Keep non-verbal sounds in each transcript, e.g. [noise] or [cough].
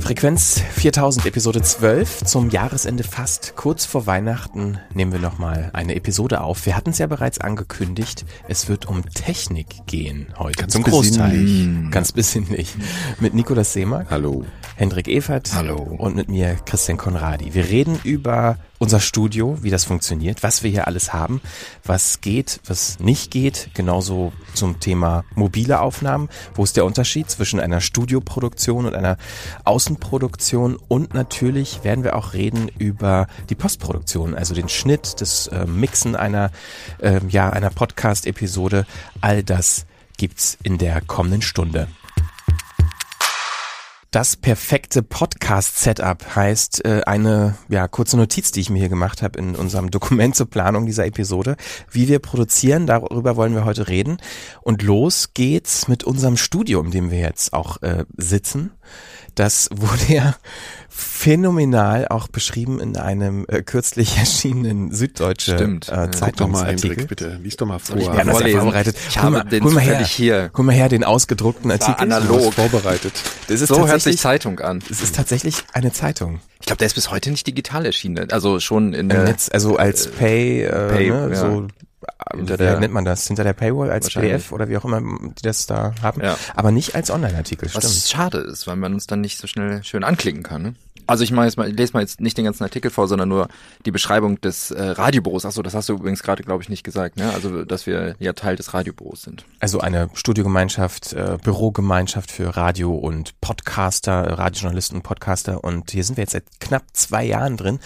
Frequenz 4000, Episode 12. Zum Jahresende fast kurz vor Weihnachten nehmen wir nochmal eine Episode auf. Wir hatten es ja bereits angekündigt. Es wird um Technik gehen heute. Ganz zum Großteil. besinnlich. Ganz besinnlich. Mit Nikolas Seemark. Hallo. Hendrik Evert. Hallo. Und mit mir Christian Konradi. Wir reden über unser Studio, wie das funktioniert, was wir hier alles haben, was geht, was nicht geht. Genauso zum Thema mobile Aufnahmen. Wo ist der Unterschied zwischen einer Studioproduktion und einer Außenproduktion? Und natürlich werden wir auch reden über die Postproduktion, also den Schnitt, das äh, Mixen einer, ähm, ja, einer Podcast-Episode. All das gibt's in der kommenden Stunde. Das perfekte Podcast-Setup heißt äh, eine ja, kurze Notiz, die ich mir hier gemacht habe in unserem [laughs] Dokument zur Planung dieser Episode. Wie wir produzieren, darüber wollen wir heute reden. Und los geht's mit unserem Studio, in dem wir jetzt auch äh, sitzen. Das [laughs] wurde ja phänomenal auch beschrieben in einem äh, kürzlich [laughs] erschienenen süddeutsche Stimmt. äh, Guck doch mal, Zeitungsartikel. Hendrik, bitte. Lies doch mal vor. ich das ja vorlesen? vorbereitet. Ich habe mal- den mal her. hier. Guck mal her, den ausgedruckten Artikel. analog. Vorbereitet. Das ist So hört sich tatsächlich, Zeitung an. es ist tatsächlich eine Zeitung. Ich glaube, der ist bis heute nicht digital erschienen. Also schon in Im der Netz, also als Pay, äh, Pay, ne, ja. so Hinter wie der- nennt man das? Hinter der Paywall als. PDF oder wie auch immer die das da haben. Ja. Aber nicht als Online-Artikel, was schade ist, weil man uns dann nicht so schnell schön anklicken kann. Ne? Also ich mache jetzt mal, lese mal jetzt nicht den ganzen Artikel vor, sondern nur die Beschreibung des äh, Radiobüros. Achso, das hast du übrigens gerade, glaube ich, nicht gesagt. Ne? Also, dass wir ja Teil des Radiobüros sind. Also eine Studiogemeinschaft, äh, Bürogemeinschaft für Radio und Podcaster, äh, Radiojournalisten und Podcaster. Und hier sind wir jetzt seit knapp zwei Jahren drin.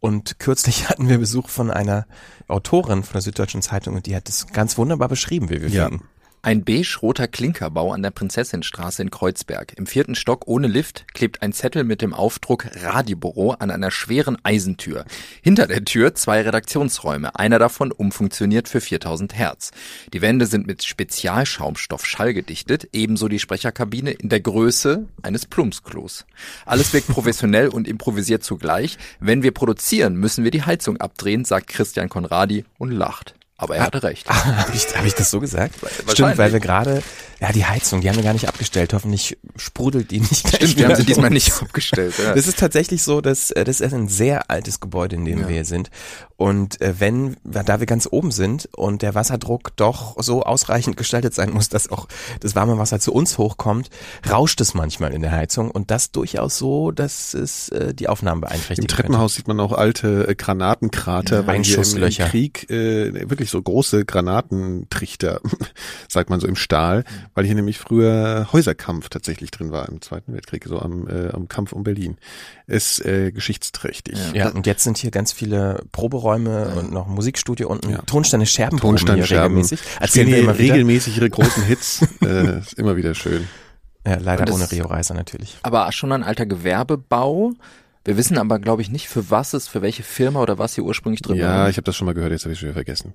Und kürzlich [laughs] hatten wir Besuch von einer Autorin von der Süddeutschen Zeitung und die hat es ganz wunderbar beschrieben, wie wir Ja. finden. Ein beige-roter Klinkerbau an der Prinzessinstraße in Kreuzberg. Im vierten Stock ohne Lift klebt ein Zettel mit dem Aufdruck Radiobüro an einer schweren Eisentür. Hinter der Tür zwei Redaktionsräume, einer davon umfunktioniert für 4000 Hertz. Die Wände sind mit Spezialschaumstoff schallgedichtet, ebenso die Sprecherkabine in der Größe eines Plumpsklos. Alles wirkt professionell und improvisiert zugleich. Wenn wir produzieren, müssen wir die Heizung abdrehen, sagt Christian Konradi und lacht. Aber er hatte recht. [laughs] Habe ich, hab ich das so gesagt? Stimmt, weil wir gerade, ja, die Heizung, die haben wir gar nicht abgestellt. Hoffentlich sprudelt die nicht. Stimmt, wir haben sie diesmal nicht abgestellt. Ja. Das ist tatsächlich so, dass äh, das ist ein sehr altes Gebäude, in dem Ja. wir hier sind. Und äh, wenn, da wir ganz oben sind und der Wasserdruck doch so ausreichend gestaltet sein muss, dass auch das warme Wasser zu uns hochkommt, rauscht es manchmal in der Heizung und das durchaus so, dass es äh, die Aufnahmen beeinträchtigt. Im Treppenhaus sieht man auch alte Granatenkrater, Ja, weil hier im. Krieg äh, wirklich so große Granatentrichter, [laughs] sagt man so im Stahl, weil hier nämlich früher Häuserkampf tatsächlich drin war im Zweiten Weltkrieg, so am, äh, am Kampf um Berlin. Ist äh, geschichtsträchtig. Ja, und jetzt sind hier ganz viele Proberäume und noch ein Musikstudio und ein Ja. Tonsteine Scherben regelmäßig. Spielen Erzählen wir immer wieder. regelmäßig ihre großen Hits. [laughs] äh, ist immer wieder schön. Ja, leider das- ohne Rio Reiser natürlich. aber schon ein alter Gewerbebau. Wir wissen aber, glaube ich, nicht, für was es, für welche Firma oder was hier ursprünglich drin Ja, war. ich habe das schon mal gehört, jetzt habe ich schon wieder vergessen.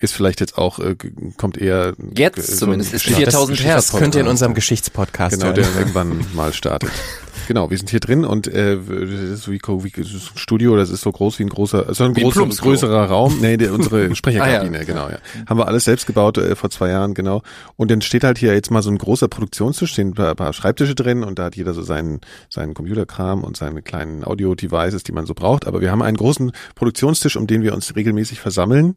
Ist vielleicht jetzt auch, äh, kommt eher... Jetzt so zumindest ist Geschichts- 4000 das, Hertz. Das könnt ihr in unserem Geschichtspodcast Genau, hören. der irgendwann mal startet. [laughs] Genau, wir sind hier drin und äh, das ist so wie, wie das ist ein Studio, das ist so groß wie ein großer, so ein großer, größerer Raum. Nee, der, unsere [laughs] Sprecherkabine, Ah, ja. genau, ja. Haben wir alles selbst gebaut äh, vor zwei Jahren, genau. Und dann steht halt hier jetzt mal so ein großer Produktionstisch, stehen ein paar, paar Schreibtische drin und da hat jeder so seinen, seinen Computerkram und seine kleinen Audio-Devices, die man so braucht. Aber wir haben einen großen Produktionstisch, um den wir uns regelmäßig versammeln.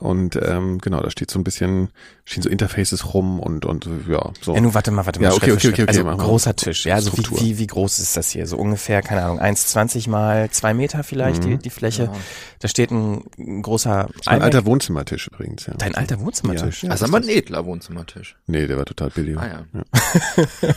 Und ähm, genau, da steht so ein bisschen, stehen so Interfaces rum und und ja, so. Ja, nun warte mal, warte mal. Ja, Schritt okay, für okay, okay, Schritt. okay, Also wir. großer Tisch, ja. Also wie, Struktur. wie, wie groß ist das hier? So ungefähr, keine Ahnung, 1,20 mal zwei Meter vielleicht Mhm. die, die Fläche. Da steht ein, ein großer Ein alter Wohnzimmertisch übrigens, ja. Dein alter Wohnzimmertisch. Ja. Also aber ein edler Wohnzimmertisch. Nee, der war total billig. Ah ja. [laughs]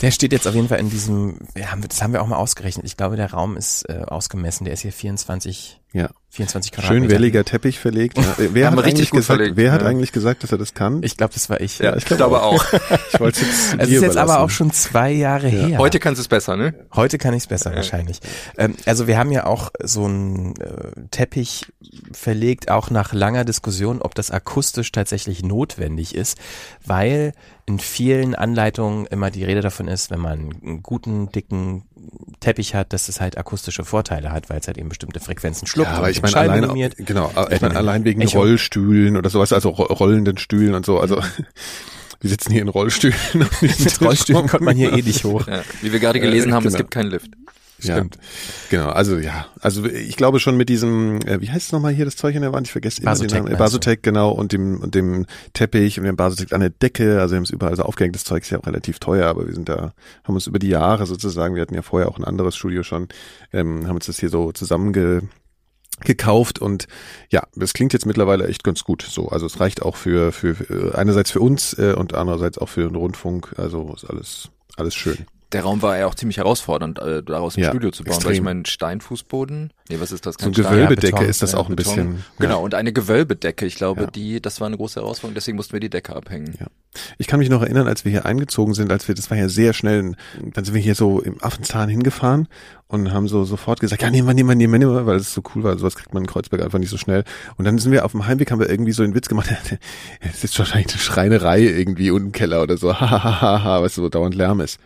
Der steht jetzt auf jeden Fall in diesem, ja, haben wir- das haben wir auch mal ausgerechnet. Ich glaube, der Raum ist äh, ausgemessen. Der ist hier 24, Ja. 24 Quadratmeter. Schön welliger Teppich verlegt. Ja. Wer, hat eigentlich gut gesagt, verlegt, wer hat ja. eigentlich gesagt, dass er das kann? Ich glaube, das war ich. Ja, ich Ich glaube auch. [laughs] ich wollte es Es ist jetzt aber auch schon zwei Jahre her. Heute kannst du es besser, ne? Heute kann ich es besser wahrscheinlich. Ähm, also wir haben ja auch so einen äh, Teppich verlegt, auch nach langer Diskussion, ob das akustisch tatsächlich notwendig ist, weil in vielen Anleitungen immer die Rede davon ist, wenn man einen guten, dicken Teppich hat, dass es halt akustische Vorteile hat, weil es halt eben bestimmte Frequenzen schluckt. Ja, aber und ich meine allein, minimiert. genau, ich meine allein wegen Echo. Rollstühlen oder sowas, also ro- rollenden Stühlen und so, also [laughs] wir sitzen hier in Rollstühlen. [laughs] Mit Rollstühlen kommt man hier eh nicht hoch. Ja, wie wir gerade gelesen Äh, haben, es genau. gibt keinen Lift. Stimmt. Genau, also ja, also ich glaube schon mit diesem, äh, wie heißt es nochmal hier das Zeug in der Wand? Ich vergesse immer Basotec den Namen. Äh? Basotec, genau, und dem und dem Teppich und dem Basotec an der Decke, also wir haben es überall so aufgehängt, das Zeug ist ja auch relativ teuer, aber wir sind da, haben uns über die Jahre sozusagen, wir hatten ja vorher auch ein anderes Studio schon, ähm, haben uns das hier so zusammenge gekauft und ja, das klingt jetzt mittlerweile echt ganz gut so. Also es reicht auch für, für, für einerseits für uns äh, und andererseits auch für den Rundfunk. Also ist alles, alles schön. Der Raum war ja auch ziemlich herausfordernd, äh, daraus ein Ja, Studio zu bauen, weil extrem. ich meine, Steinfußboden, nee, was ist das? So Kein eine Stein, Gewölbedecke Beton, ist das auch ein Beton. bisschen. Genau, Ja. und eine Gewölbedecke, ich glaube, Ja. die, das war eine große Herausforderung, deswegen mussten wir die Decke abhängen. Ja. Ich kann mich noch erinnern, als wir hier eingezogen sind, als wir, das war ja sehr schnell, dann sind wir hier so im Affenzahn hingefahren und haben so sofort gesagt, ja, nehmen wir, nehmen wir, nehmen wir, nehmen wir, weil es so cool war, sowas kriegt man in Kreuzberg einfach nicht so schnell. Und dann sind wir auf dem Heimweg, haben wir irgendwie so einen Witz gemacht, [laughs] es ist wahrscheinlich eine Schreinerei irgendwie unten im Keller oder so, [laughs] hahaha, was so dauernd Lärm ist.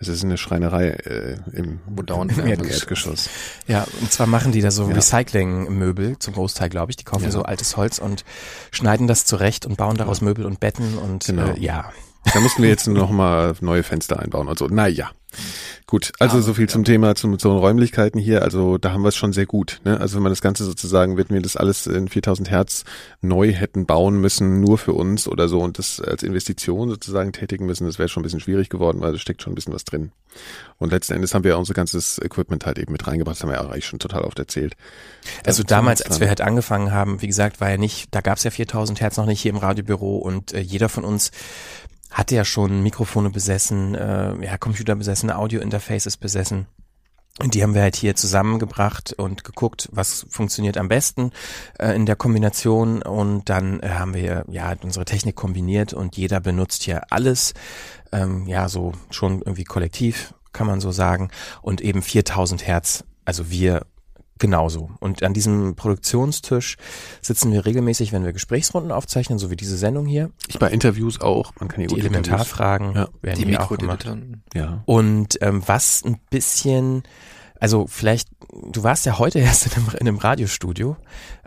Es ist eine Schreinerei äh, im, Wo dauernd im. Erdgeschoss. Ja, und zwar machen die da so Ja. Recycling-Möbel zum Großteil, glaube ich. Die kaufen Ja. so altes Holz und schneiden das zurecht und bauen daraus Möbel und Betten und Genau. äh, ja. Da mussten wir jetzt noch mal neue Fenster einbauen und so. Naja. Gut, also Aber, so viel zum Thema, zu den Räumlichkeiten hier. Also da haben wir es schon sehr gut. Ne? Also wenn man das Ganze sozusagen, wenn wir das alles in 4000 Hertz neu hätten bauen müssen, nur für uns oder so und das als Investition sozusagen tätigen müssen, das wäre schon ein bisschen schwierig geworden, weil da steckt schon ein bisschen was drin. Und letzten Endes haben wir ja unser ganzes Equipment halt eben mit reingebracht, das haben wir ja eigentlich schon total oft erzählt. Also damals, als wir halt angefangen haben, wie gesagt, war ja nicht, da gab's ja 4000 Hertz noch nicht hier im Radiobüro und äh, jeder von uns hatte ja schon Mikrofone besessen, äh, ja, Computer besessen, Audio-Interfaces besessen. Und die haben wir halt hier zusammengebracht und geguckt, was funktioniert am besten äh, in der Kombination. Und dann äh, haben wir ja unsere Technik kombiniert und jeder benutzt hier alles, ähm, ja, so schon irgendwie kollektiv, kann man so sagen. Und eben 4000 Hertz, also wir genauso. Und an diesem Produktionstisch sitzen wir regelmäßig, wenn wir Gesprächsrunden aufzeichnen, so wie diese Sendung hier. Ich bei Interviews auch, man kann hier Die gut Interviews- Elementarfragen Ja. werden Die hier auch gemacht. Ja. Und ähm, was ein bisschen, also vielleicht, du warst ja heute [laughs] erst in einem, in einem Radiostudio.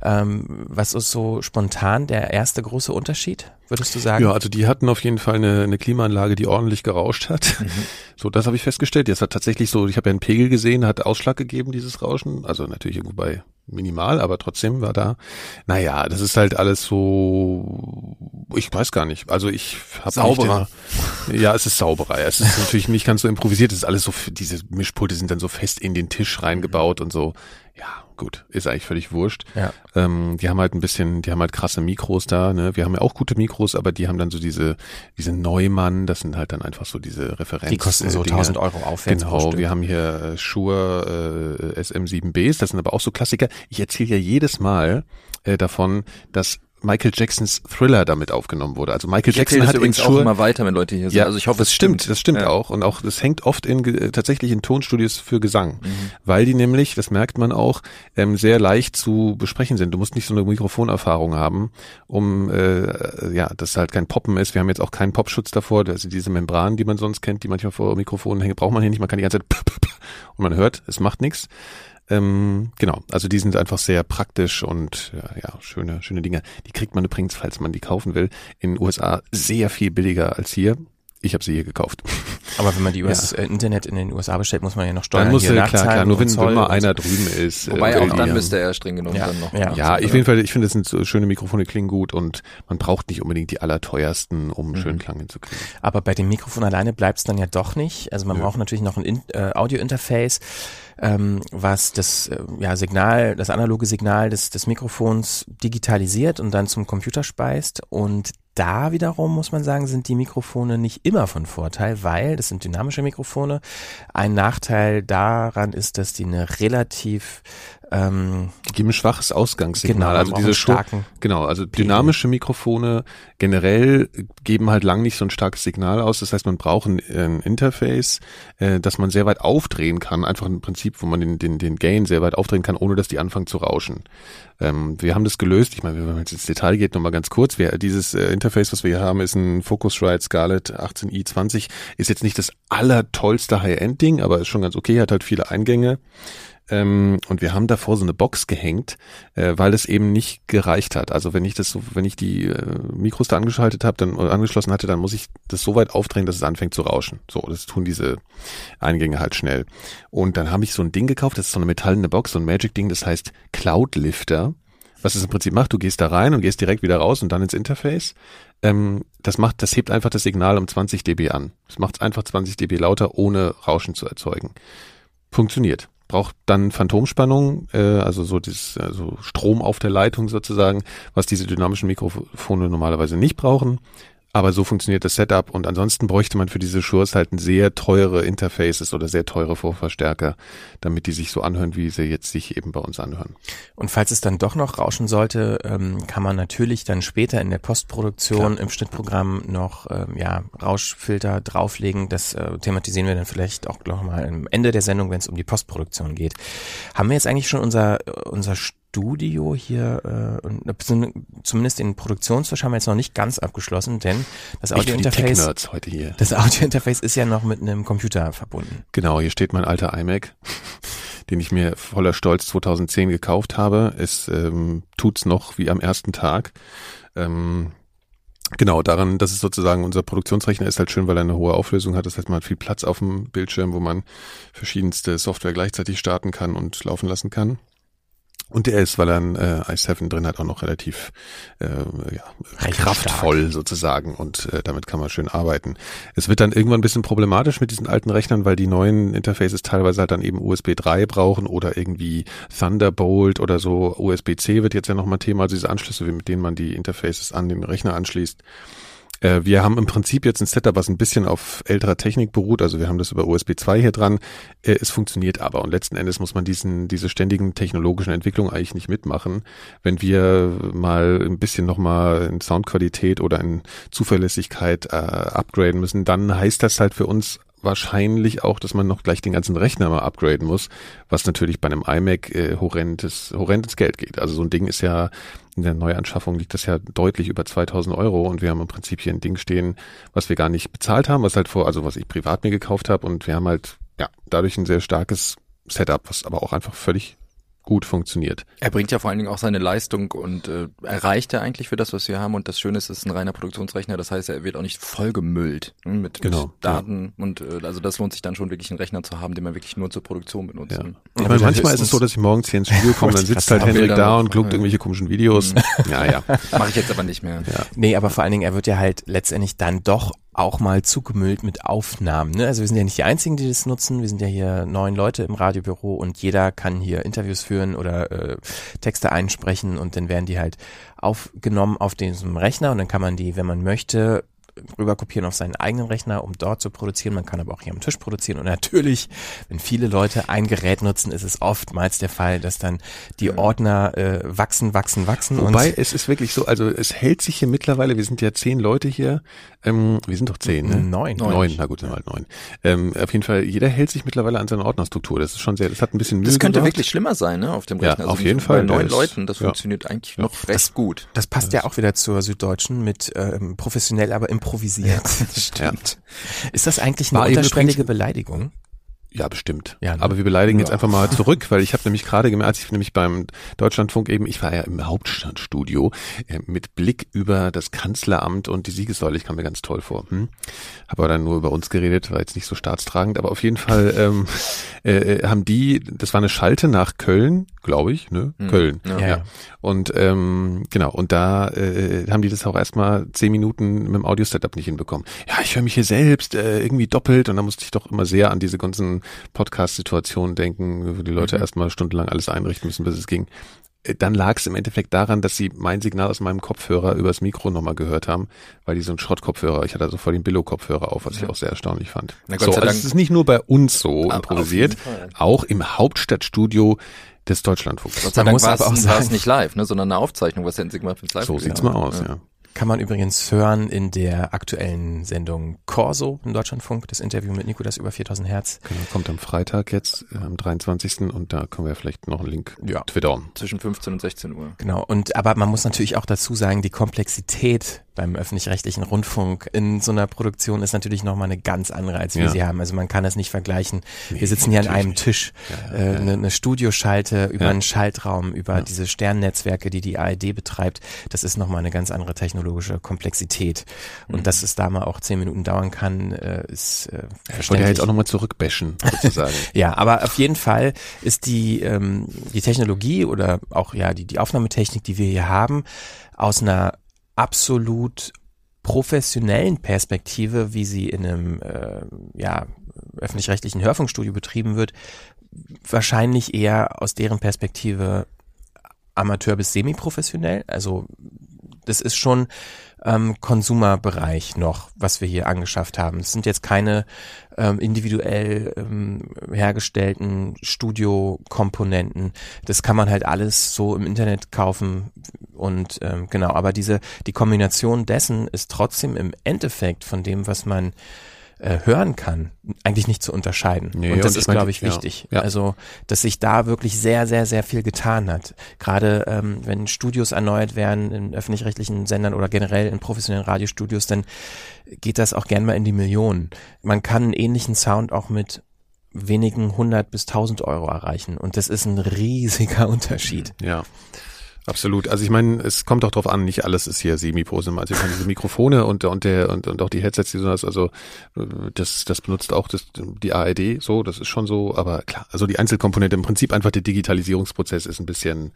Ähm, was ist so spontan der erste große Unterschied, würdest du sagen? Ja, also die hatten auf jeden Fall eine, eine Klimaanlage, die ordentlich gerauscht hat. [laughs] So, das habe ich festgestellt. Jetzt hat tatsächlich so, ich habe ja einen Pegel gesehen, hat Ausschlag gegeben, dieses Rauschen. Also natürlich irgendwo bei minimal, aber trotzdem war da. Naja, das ist halt alles so, ich weiß gar nicht. Also ich habe Sauberer. ja, es ist sauberer. Es ist natürlich nicht ganz so improvisiert. Es ist alles so, diese Mischpulte sind dann so fest in den Tisch reingebaut und so. Ja, gut, ist eigentlich völlig wurscht. Ja. Ähm, die haben halt ein bisschen, die haben halt krasse Mikros da, ne? Wir haben ja auch gute Mikros, aber die haben dann so diese, diese Neumann, das sind halt dann einfach so diese Referenz. Die kosten so äh, Dinger. 1000 Euro aufwärts Genau, wir haben hier äh, Shure äh, SM7Bs, das sind aber auch so Klassiker. Ich erzähle ja jedes Mal äh, davon, dass Michael Jacksons Thriller damit aufgenommen wurde. Also Michael Ich Jackson hat übrigens auch immer weiter, wenn Leute hier sind. ja, also ich hoffe, das es stimmt, das stimmt Ja. auch und auch das hängt oft in ge- tatsächlich in Tonstudios für Gesang, Mhm. weil die nämlich, das merkt man auch, ähm, sehr leicht zu besprechen sind. Du musst nicht so eine Mikrofonerfahrung haben, um äh, ja, dass halt kein Poppen ist. Wir haben jetzt auch keinen Popschutz davor, also diese Membranen, die man sonst kennt, die manchmal vor Mikrofonen hängen, braucht man hier nicht. Man kann die ganze Zeit [laughs] und man hört, es macht nichts. Ähm, genau, also die sind einfach sehr praktisch und ja, ja, schöne, schöne Dinge. Die kriegt man übrigens, falls man die kaufen will, in den USA sehr viel billiger als hier. Ich habe sie hier gekauft. Aber wenn man die US äh, Internet in den USA bestellt, muss man ja noch Steuern Dann muss hier ja klar, nachzahlen klar, nur wenn, Zoll wenn mal einer so. drüben ist. äh, Wobei auch dann müsste er streng genommen Ja, dann noch. ja. Ja, ich auf jeden Fall, ich finde, das sind so schöne Mikrofone, klingen gut und man braucht nicht unbedingt die allerteuersten, um schönen Klang hinzukriegen. Aber bei dem Mikrofon alleine bleibt es dann ja doch nicht. Also man braucht natürlich noch ein In äh, Audio-Interface, ähm, was das äh, ja, Signal, das analoge Signal des, des Mikrofons digitalisiert und dann zum Computer speist. Und da wiederum muss man sagen, sind die Mikrofone nicht immer von Vorteil, weil das sind dynamische Mikrofone. Ein Nachteil daran ist, dass die eine relativ ähm, Die geben ein schwaches Ausgangssignal. Genau, also diese starken Genau, also dynamische Mikrofone generell geben halt lang nicht so ein starkes Signal aus. Das heißt, man braucht ein, ein Interface, äh, das man sehr weit aufdrehen kann. Einfach ein Prinzip, wo man den, den, den Gain sehr weit aufdrehen kann, ohne dass die anfangen zu rauschen. Ähm, wir haben das gelöst. Ich meine, wenn man jetzt ins Detail geht, nochmal ganz kurz. Wir, dieses äh, Interface, was wir hier haben, ist ein Focusrite Scarlett 18i20. Ist jetzt nicht das allertollste High-End-Ding, aber ist schon ganz okay, hat halt viele Eingänge. Ähm, und wir haben davor so eine Box gehängt, äh, weil es eben nicht gereicht hat. Also wenn ich das so, wenn ich die äh, Mikros da angeschaltet habe, dann oder angeschlossen hatte, dann muss ich das so weit aufdrehen, dass es anfängt zu rauschen. So, das tun diese Eingänge halt schnell. Und dann habe ich so ein Ding gekauft, das ist so eine metallene Box, so ein Magic-Ding, das heißt Cloud Lifter. Was es im Prinzip macht, du gehst da rein und gehst direkt wieder raus und dann ins Interface. Ähm, das macht, das hebt einfach das Signal um 20 dB an. Das macht es einfach 20 dB lauter, ohne Rauschen zu erzeugen. Funktioniert braucht dann Phantomspannung, äh, also so dieses also Strom auf der Leitung sozusagen, was diese dynamischen Mikrofone normalerweise nicht brauchen. Aber so funktioniert das Setup und ansonsten bräuchte man für diese Shures halt ein sehr teure Interfaces oder sehr teure Vorverstärker, damit die sich so anhören, wie sie jetzt sich eben bei uns anhören. Und falls es dann doch noch rauschen sollte, ähm, kann man natürlich dann später in der Postproduktion im Schnittprogramm noch ähm, ja, Rauschfilter drauflegen. Das äh, thematisieren wir dann vielleicht auch noch mal am Ende der Sendung, wenn es um die Postproduktion geht. Haben wir jetzt eigentlich schon unser unser Studio hier äh, zumindest den Produktionsfisch haben wir jetzt noch nicht ganz abgeschlossen, denn das Audiointerface das Audiointerface ist ja noch mit einem Computer verbunden. Genau, hier steht mein alter iMac, den ich mir voller Stolz 2010 gekauft habe. Es ähm, tut's noch wie am ersten Tag. Ähm, Genau, daran, das ist sozusagen unser Produktionsrechner ist halt schön, weil er eine hohe Auflösung hat. Das heißt, man hat viel Platz auf dem Bildschirm, wo man verschiedenste Software gleichzeitig starten kann und laufen lassen kann. Und der ist, weil er ein äh, i7 drin hat, auch noch relativ äh, ja, Recht kraftvoll sozusagen und äh, damit kann man schön arbeiten. Es wird dann irgendwann ein bisschen problematisch mit diesen alten Rechnern, weil die neuen Interfaces teilweise halt dann eben USB 3 brauchen oder irgendwie Thunderbolt oder so. USB-C wird jetzt ja nochmal Thema, also diese Anschlüsse, mit denen man die Interfaces an den Rechner anschließt. Äh, wir haben im Prinzip jetzt ein Setup, was ein bisschen auf älterer Technik beruht. Also wir haben das über USB 2 hier dran. Äh, es funktioniert aber und letzten Endes muss man diesen, diese ständigen technologischen Entwicklungen eigentlich nicht mitmachen. Wenn wir mal ein bisschen nochmal in Soundqualität oder in Zuverlässigkeit äh, upgraden müssen, dann heißt das halt für uns wahrscheinlich auch, dass man noch gleich den ganzen Rechner mal upgraden muss, was natürlich bei einem iMac äh, horrendes, horrendes Geld geht. Also so ein Ding ist ja, in der Neuanschaffung liegt das ja deutlich über 2000 Euro und wir haben im Prinzip hier ein Ding stehen, was wir gar nicht bezahlt haben, was halt vor, also was ich privat mir gekauft habe und wir haben halt, ja, dadurch ein sehr starkes Setup, was aber auch einfach völlig gut funktioniert. Er bringt ja vor allen Dingen auch seine Leistung und äh, erreicht er eigentlich für das, was wir haben. Und das Schöne ist, es ist ein reiner Produktionsrechner. Das heißt, er wird auch nicht vollgemüllt ne, mit, Genau, mit Daten. Und äh, also das lohnt sich dann schon wirklich einen Rechner zu haben, den man wirklich nur zur Produktion benutzt. Ja. Ne? Ich Aber meine, manchmal ist es so, dass ich morgens hier ins Studio komme, dann sitzt halt. Henrik da und guckt ja. irgendwelche komischen Videos. Ja, ja. Mache ich jetzt aber nicht mehr. Ja. Nee, aber vor allen Dingen, er wird ja halt letztendlich dann doch auch mal zugemüllt mit Aufnahmen. Ne? Also wir sind ja nicht die Einzigen, die das nutzen. Wir sind ja hier neun Leute im Radiobüro und jeder kann hier Interviews führen oder äh, Texte einsprechen und dann werden die halt aufgenommen auf diesem Rechner und dann kann man die, wenn man möchte, rüber kopieren auf seinen eigenen Rechner, um dort zu produzieren. Man kann aber auch hier am Tisch produzieren. Und natürlich, wenn viele Leute ein Gerät nutzen, ist es oftmals der Fall, dass dann die Ordner äh, wachsen, wachsen, wachsen. Wobei es ist wirklich so, also es hält sich hier mittlerweile, wir sind ja zehn Leute hier, ähm, wir sind doch zehn, ne? Neun. Neun, na gut, sind wir halt neun. Ähm, auf jeden Fall, jeder hält sich mittlerweile an seine Ordnerstruktur. Das ist schon sehr, das hat ein bisschen Mühe Das könnte gebraucht. wirklich schlimmer sein, ne, auf dem Ja, Rechner. auf jeden Fall, Bei neun Leuten, das ja. funktioniert eigentlich noch recht gut. Das passt ja auch wieder zur Süddeutschen mit ähm, professionell, aber improvisiert. [laughs] Stimmt. Ist das eigentlich eine War unterschwellige Beleidigung? Ja, bestimmt. Ja, ne? Aber wir beleidigen jetzt Ja. einfach mal zurück, weil ich habe nämlich gerade gemerkt, als ich nämlich beim Deutschlandfunk eben, ich war ja im Hauptstadtstudio äh, mit Blick über das Kanzleramt und die Siegessäule, ich kam mir ganz toll vor. Hm? Habe aber dann nur über uns geredet, war jetzt nicht so staatstragend, aber auf jeden Fall ähm, [laughs] äh, äh, haben die, das war eine Schalte nach Köln, glaube ich, ne? Hm. Köln. Ja. Ja. Und ähm, genau, und da äh, haben die das auch erstmal zehn Minuten mit dem Audio-Setup nicht hinbekommen. Ja, ich höre mich hier selbst äh, irgendwie doppelt und da musste ich doch immer sehr an diese ganzen Podcast-Situationen denken, wo die Leute Mhm. erstmal stundenlang alles einrichten müssen, bis es ging. Äh, Dann lag es im Endeffekt daran, dass sie mein Signal aus meinem Kopfhörer übers Mikro nochmal gehört haben, weil die so einen Schrottkopfhörer, ich hatte also voll den Billo-Kopfhörer auf, was ich Ja. auch sehr erstaunlich fand. Na Gott so, sei also Dank. es ist nicht nur bei uns so improvisiert, auch im Hauptstadtstudio des Deutschlandfunks. Gott sei Man Dank muss war es aber auch war es sagen- nicht live, ne, sondern eine Aufzeichnung, was hätten sie gemacht, wenn es live So sieht's mal aus, ja. Kann man übrigens hören in der aktuellen Sendung Corso im Deutschlandfunk, das Interview mit Nikolas über 4000 Hertz. Genau, kommt am Freitag jetzt, äh, am 23. und da können wir vielleicht noch einen Link Ja. twittern. Zwischen 15 und 16 Uhr. Genau, und aber man muss natürlich auch dazu sagen, die Komplexität beim öffentlich-rechtlichen Rundfunk in so einer Produktion ist natürlich nochmal eine ganz andere, als wir Ja. sie haben. Also man kann das nicht vergleichen. Nee, wir sitzen hier an einem. Tisch, Ja, äh, ja, eine, eine Studioschalte über Ja. einen Schaltraum, über diese Sternnetzwerke, die die ARD betreibt. Das ist nochmal eine ganz andere technologische Komplexität. Und Mhm. dass es da mal auch zehn Minuten dauern kann, äh, ist äh, Ich wollte ja verständlich. jetzt auch nochmal zurückbashen, sozusagen. [laughs] Ja, aber auf jeden Fall ist die, ähm, die Technologie oder auch ja die, die Aufnahmetechnik, die wir hier haben, aus einer absolut professionellen Perspektive, wie sie in einem äh, ja, öffentlich-rechtlichen Hörfunkstudio betrieben wird, wahrscheinlich eher aus deren Perspektive Amateur bis semi-professionell. Also das ist schon ähm, Konsumerbereich noch, was wir hier angeschafft haben. Es sind jetzt keine ähm, individuell ähm, hergestellten Studiokomponenten. Das kann man halt alles so im Internet kaufen und ähm, genau. Aber diese die Kombination dessen ist trotzdem im Endeffekt von dem, was man äh, hören kann, eigentlich nicht zu unterscheiden. Nee, und das und ist, glaube ich, ja, wichtig. ja. Also, dass sich da wirklich sehr, sehr, sehr viel getan hat. Gerade ähm, wenn Studios erneuert werden in öffentlich-rechtlichen Sendern oder generell in professionellen Radiostudios, dann geht das auch gern mal in die Millionen. Man kann einen ähnlichen Sound auch mit wenigen hundert bis tausend Euro erreichen. Und das ist ein riesiger [laughs] Unterschied. Ja. Absolut. Also ich meine, es kommt auch drauf an, nicht alles ist hier Semi-Pro. Also ich meine, diese Mikrofone und, und der und, und auch die Headsets, die so hast, also äh, das, das benutzt auch das, die ARD so, das ist schon so, aber klar, also die Einzelkomponente, im Prinzip einfach der Digitalisierungsprozess ist ein bisschen,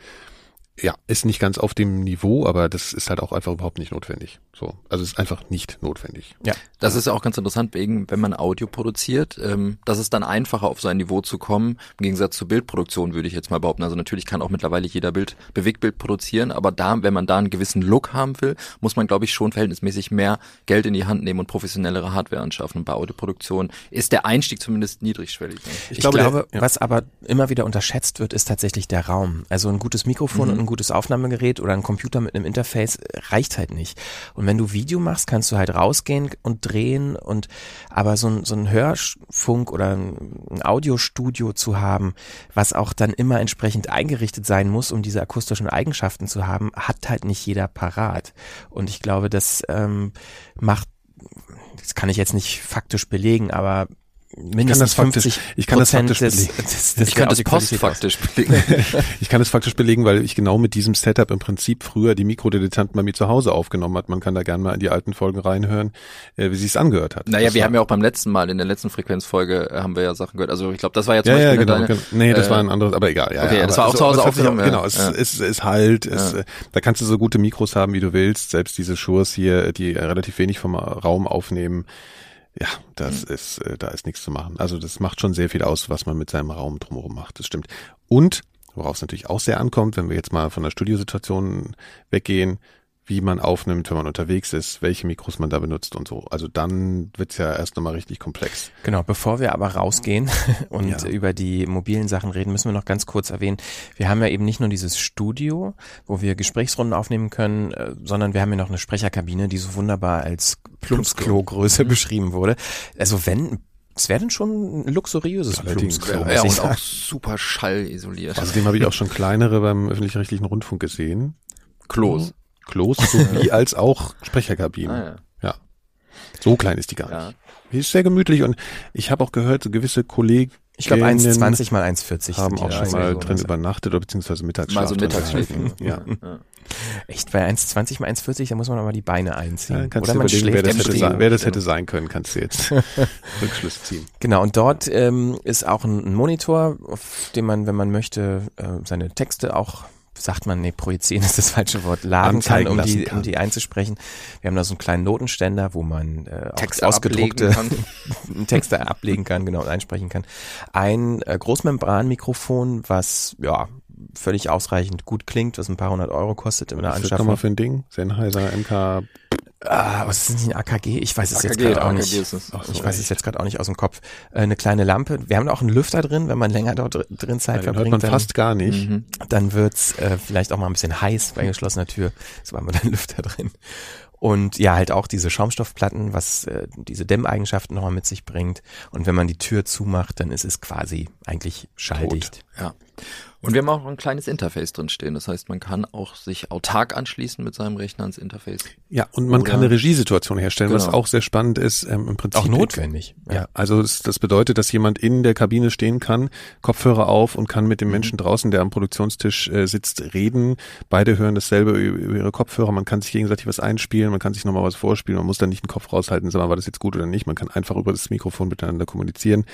ja, ist nicht ganz auf dem Niveau, aber das ist halt auch einfach überhaupt nicht notwendig. So. Also es ist einfach nicht notwendig. Ja. Das ist ja auch ganz interessant, wegen, wenn man Audio produziert, ähm, das ist dann einfacher auf sein Niveau zu kommen, im Gegensatz zur Bildproduktion, würde ich jetzt mal behaupten. Also natürlich kann auch mittlerweile jeder Bild, Bewegtbild produzieren, aber da, wenn man da einen gewissen Look haben will, muss man, glaube ich, schon verhältnismäßig mehr Geld in die Hand nehmen und professionellere Hardware anschaffen. Und bei Audioproduktion ist der Einstieg zumindest niedrigschwellig. Ne? Ich, glaube, glaube, der- ja. was aber immer wieder unterschätzt wird, ist tatsächlich der Raum. Also ein gutes Mikrofon und ein gutes Aufnahmegerät oder ein Computer mit einem Interface reicht halt nicht. Und wenn du Video machst, kannst du halt rausgehen und drehen und aber so ein, so ein Hörfunk oder ein ein Audiostudio zu haben, was auch dann immer entsprechend eingerichtet sein muss, um diese akustischen Eigenschaften zu haben, hat halt nicht jeder parat. Und ich glaube, das ähm, macht das kann ich jetzt nicht faktisch belegen, aber mindestens das faktisch- 50 ich kann das faktisch des, belegen. des, des Ich der Audioqualität postfaktisch belegen. [laughs] Ich kann es faktisch belegen, weil ich genau mit diesem Setup im Prinzip früher die Mikrodilettanten bei mir zu Hause aufgenommen hat. Man kann da gerne mal in die alten Folgen reinhören, äh, wie sie es angehört hat. Naja, Das wir haben ja auch beim letzten Mal, in der letzten Frequenzfolge, äh, haben wir ja Sachen gehört. Also ich glaube, das war ja zum ja, ja, Beispiel genau, deine, genau. Nee, das äh, war ein anderes, aber egal. Ja, okay, ja, das war auch zu Hause aufgenommen, Genau, ja. es, Ja. es, es halt, es, Ja. da kannst du so gute Mikros haben, wie du willst. Selbst diese Shures hier, die relativ wenig vom Raum aufnehmen. Ja, das Mhm. ist, äh, da ist nichts zu machen. Also das macht schon sehr viel aus, was man mit seinem Raum drumherum macht. Das stimmt. Und worauf es natürlich auch sehr ankommt, wenn wir jetzt mal von der Studiosituation weggehen, wie man aufnimmt, wenn man unterwegs ist, welche Mikros man da benutzt und so. Also dann wird's ja erst nochmal richtig komplex. Genau, bevor wir aber rausgehen [laughs] und Ja. über die mobilen Sachen reden, müssen wir noch ganz kurz erwähnen, wir haben ja eben nicht nur dieses Studio, wo wir Gesprächsrunden aufnehmen können, äh, sondern wir haben ja noch eine Sprecherkabine, die so wunderbar als Plumpsklo-Größe beschrieben wurde. Also wenn, es wäre denn schon ein luxuriöses Plumpsklo, ja. und auch super schallisoliert. Außerdem habe ich auch schon kleinere beim öffentlich-rechtlichen Rundfunk gesehen. Klos. Klos sowie als auch Sprecherkabinen. Ah, ja. Ja. So klein ist die gar Ja. nicht. Die ist sehr gemütlich und ich habe auch gehört, so gewisse Kollegen Ich glaube Gähnen 1,20 mal 1,40 haben auch schon mal so. drin übernachtet oder beziehungsweise Mittagsschlaf. Mal so gehalten. Ja. Ja. Echt, bei 1,20 mal 1,40, da muss man aber die Beine einziehen. Ja, Oder man überlegen, wer schläft das, hätte sein, wer das hätte sein können, kannst du jetzt [laughs] Rückschluss ziehen. Genau, und dort ähm, ist auch ein, ein Monitor, auf dem man, wenn man möchte, äh, seine Texte auch, sagt man, nee, projizieren ist das falsche Wort, laden kann, um die, kann. um die einzusprechen. Wir haben da so einen kleinen Notenständer, wo man äh, auch Texte ausgedruckte ablegen kann. [laughs] Texte ablegen kann, genau, und einsprechen kann. Ein äh, Großmembranmikrofon, was ja völlig ausreichend gut klingt, was ein paar hundert Euro kostet in der Was ist das nochmal Anschaffung. für ein Ding? Sennheiser MK Ah, was ist denn ein AKG? Ich weiß es jetzt AKG, gerade auch AKG nicht. ist es. ich Ach so, weiß es jetzt gerade auch nicht aus dem Kopf. Äh, eine kleine Lampe. Wir haben auch einen Lüfter drin, wenn man länger dort dr- drin Zeit Den hört verbringt. man dann, fast gar nicht. Mhm. dann wird's äh, vielleicht auch mal ein bisschen heiß bei geschlossener Tür. So haben wir dann Lüfter drin. Und ja, halt auch diese Schaumstoffplatten, was äh, diese Dämmeigenschaften nochmal mit sich bringt. Und wenn man die Tür zumacht, dann ist es quasi eigentlich schalldicht. Ja. Und wir haben auch ein kleines Interface drin stehen. Das heißt, man kann auch sich autark anschließen mit seinem Rechner ans Interface. Ja, und man Oder- kann eine Regiesituation herstellen, was Genau. auch sehr spannend ist. Ähm, Im Prinzip Auch notwendig. Ja, also es, das bedeutet, dass jemand in der Kabine stehen kann, Kopfhörer auf und kann mit dem Menschen draußen, der am Produktionstisch äh, sitzt, reden. Beide hören dasselbe über, ihre Kopfhörer. Man kann sich gegenseitig was einspielen, man kann sich nochmal was vorspielen. Man muss dann nicht den Kopf raushalten, sagen, war das jetzt gut oder nicht. Man kann einfach über das Mikrofon miteinander kommunizieren.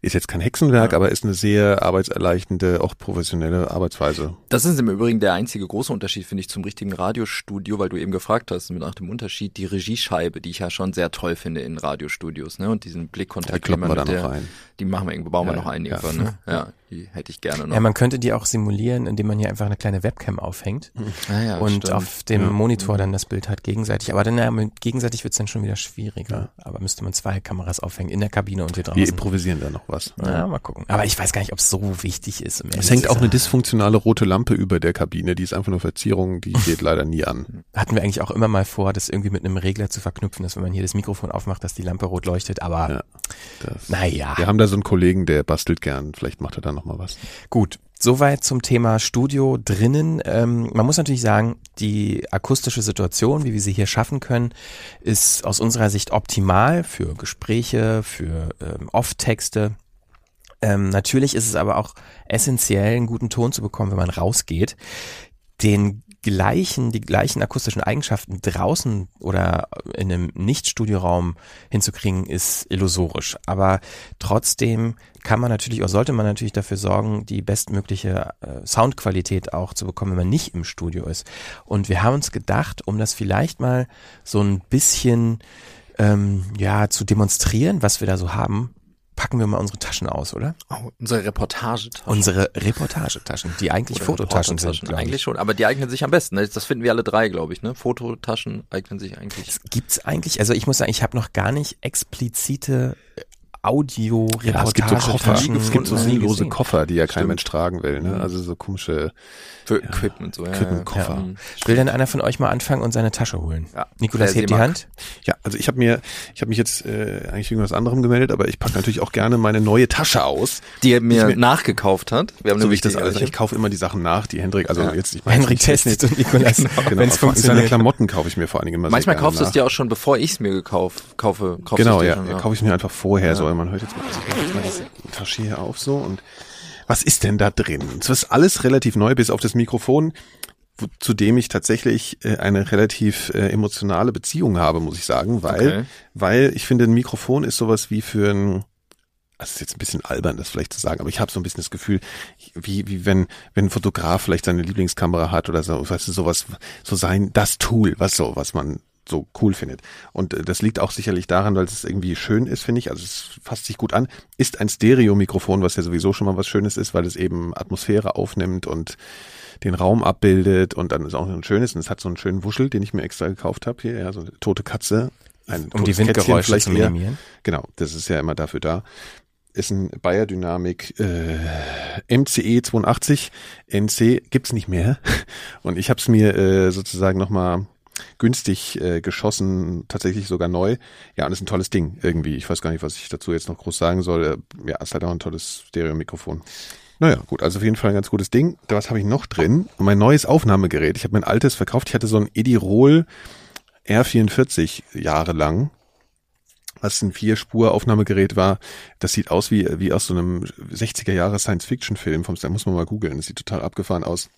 Ist jetzt kein Hexenwerk, aber ist eine sehr arbeitserleichternde, auch professionelle Arbeitsweise. Das ist im Übrigen der einzige große Unterschied, finde ich, zum richtigen Radiostudio, weil du eben gefragt hast, nach dem Unterschied, die Regiescheibe, die ich ja schon sehr toll finde in Radiostudios, ne, und diesen Blickkontakt, kloppen den wir da noch der, rein. die machen wir irgendwo, bauen wir Ja, noch ein ja. irgendwann, ne? Ja, die hätte ich gerne noch. Ja, man könnte die auch simulieren, indem man hier einfach eine kleine Webcam aufhängt Ah ja, und stimmt. auf dem Ja. Monitor dann das Bild hat gegenseitig. Aber dann ja, gegenseitig wird's dann schon wieder schwieriger. Aber müsste man zwei Kameras aufhängen in der Kabine und hier Wir draußen. improvisieren da noch was. Ja, mal gucken. Aber ich weiß gar nicht, ob es so wichtig ist. Es hängt auch eine dysfunktionale rote Lampe über der Kabine, die ist einfach nur Verzierung, die [laughs] geht leider nie an. Hatten wir eigentlich auch immer mal vor, das irgendwie mit einem Regler zu verknüpfen, dass wenn man hier das Mikrofon aufmacht, dass die Lampe rot leuchtet. Aber naja, Wir haben da so einen Kollegen, der bastelt gern, vielleicht macht er da noch mal was. gut. Soweit zum Thema Studio drinnen. Ähm, man muss natürlich sagen, die akustische Situation, wie wir sie hier schaffen können, ist aus unserer Sicht optimal für Gespräche, für ähm, Off-Texte. Ähm, natürlich ist es aber auch essentiell, einen guten Ton zu bekommen, wenn man rausgeht. Den gleichen, die gleichen akustischen Eigenschaften draußen oder in einem Nicht-Studioraum hinzukriegen, ist illusorisch. Aber trotzdem kann man natürlich, oder sollte man natürlich dafür sorgen, die bestmögliche äh, Soundqualität auch zu bekommen, wenn man nicht im Studio ist. Und wir haben uns gedacht, um das vielleicht mal so ein bisschen ähm, ja zu demonstrieren, was wir da so haben, packen wir mal unsere Taschen aus, oder? Oh, unsere Reportagetaschen. Unsere Reportagetaschen, die eigentlich Oder Fototaschen sind. Eigentlich schon, aber die eignen sich am besten. ne? Das finden wir alle drei, glaube ich. Ne? Fototaschen eignen sich eigentlich. Gibt's eigentlich, also ich muss sagen, ich habe noch gar nicht explizite audio Ja, es gibt so Koffer, es gibt so sinnlose. Koffer, die ja kein Stimmt. Mensch tragen will, ne? Also so komische, Für Equipment, so. Ja, Equipment-Koffer. Ja. Mhm. Will denn einer von euch mal anfangen und seine Tasche holen? Ja. Nikolas, hebt die. Hand. ja, also ich habe mir, ich habe mich jetzt äh, eigentlich wegen was anderem gemeldet, aber ich packe natürlich auch gerne meine neue Tasche aus, Die er mir, mir- nachgekauft hat. Wir haben so wie ich das alles, ich kaufe immer die Sachen nach, die Hendrik, also Ja. jetzt, ich meine, technisch- testet und Nikolas, [laughs] Genau, wenn es seine funktioniert. Klamotten kaufe ich mir vor allen Dingen immer Manchmal sehr kaufst du es dir auch schon, bevor ich es mir gekauft, kaufe. Kaufst Genau, ja, ja. kaufe ich mir einfach vorher so. Man hört jetzt mal, also jetzt mal diese Tasche hier auf so und was ist denn da drin? Es ist alles relativ neu, bis auf das Mikrofon, wo, zu dem ich tatsächlich äh, eine relativ äh, emotionale Beziehung habe, muss ich sagen, weil, Okay. weil ich finde, ein Mikrofon ist sowas wie für ein das ist jetzt ein bisschen albern, das vielleicht zu sagen, aber ich habe so ein bisschen das Gefühl, wie, wie wenn, wenn ein Fotograf vielleicht seine Lieblingskamera hat oder so, weißt du, sowas, so sein, das Tool, was so, was man so cool findet. Und äh, das liegt auch sicherlich daran, weil es irgendwie schön ist, finde ich. Also es fasst sich gut an. Ist ein Stereo-Mikrofon, was ja sowieso schon mal was Schönes ist, weil es eben Atmosphäre aufnimmt und den Raum abbildet und dann ist auch ein schönes und es hat so einen schönen Wuschel, den ich mir extra gekauft habe hier, ja, so eine tote Katze. Ein um die Windgeräusche vielleicht zu minimieren. Genau, das ist ja immer dafür da. Ist ein Bayer Dynamic äh, MCE 82 NC gibt's nicht mehr [laughs] und ich habe es mir äh, sozusagen nochmal günstig äh, geschossen, tatsächlich sogar neu. Ja, und ist ein tolles Ding irgendwie. Ich weiß gar nicht, was ich dazu jetzt noch groß sagen soll. Äh, Ja, ist halt auch ein tolles Stereo-Mikrofon. Naja, gut, also auf jeden Fall ein ganz gutes Ding. Da was habe ich noch drin? Mein neues Aufnahmegerät. Ich habe mein altes verkauft. Ich hatte so ein Edirol R44 jahrelang was ein Vier-Spur-Aufnahmegerät war. Das sieht aus wie, wie aus so einem 60er-Jahre Science-Fiction-Film. Vom, da muss man mal googeln. Das sieht total abgefahren aus.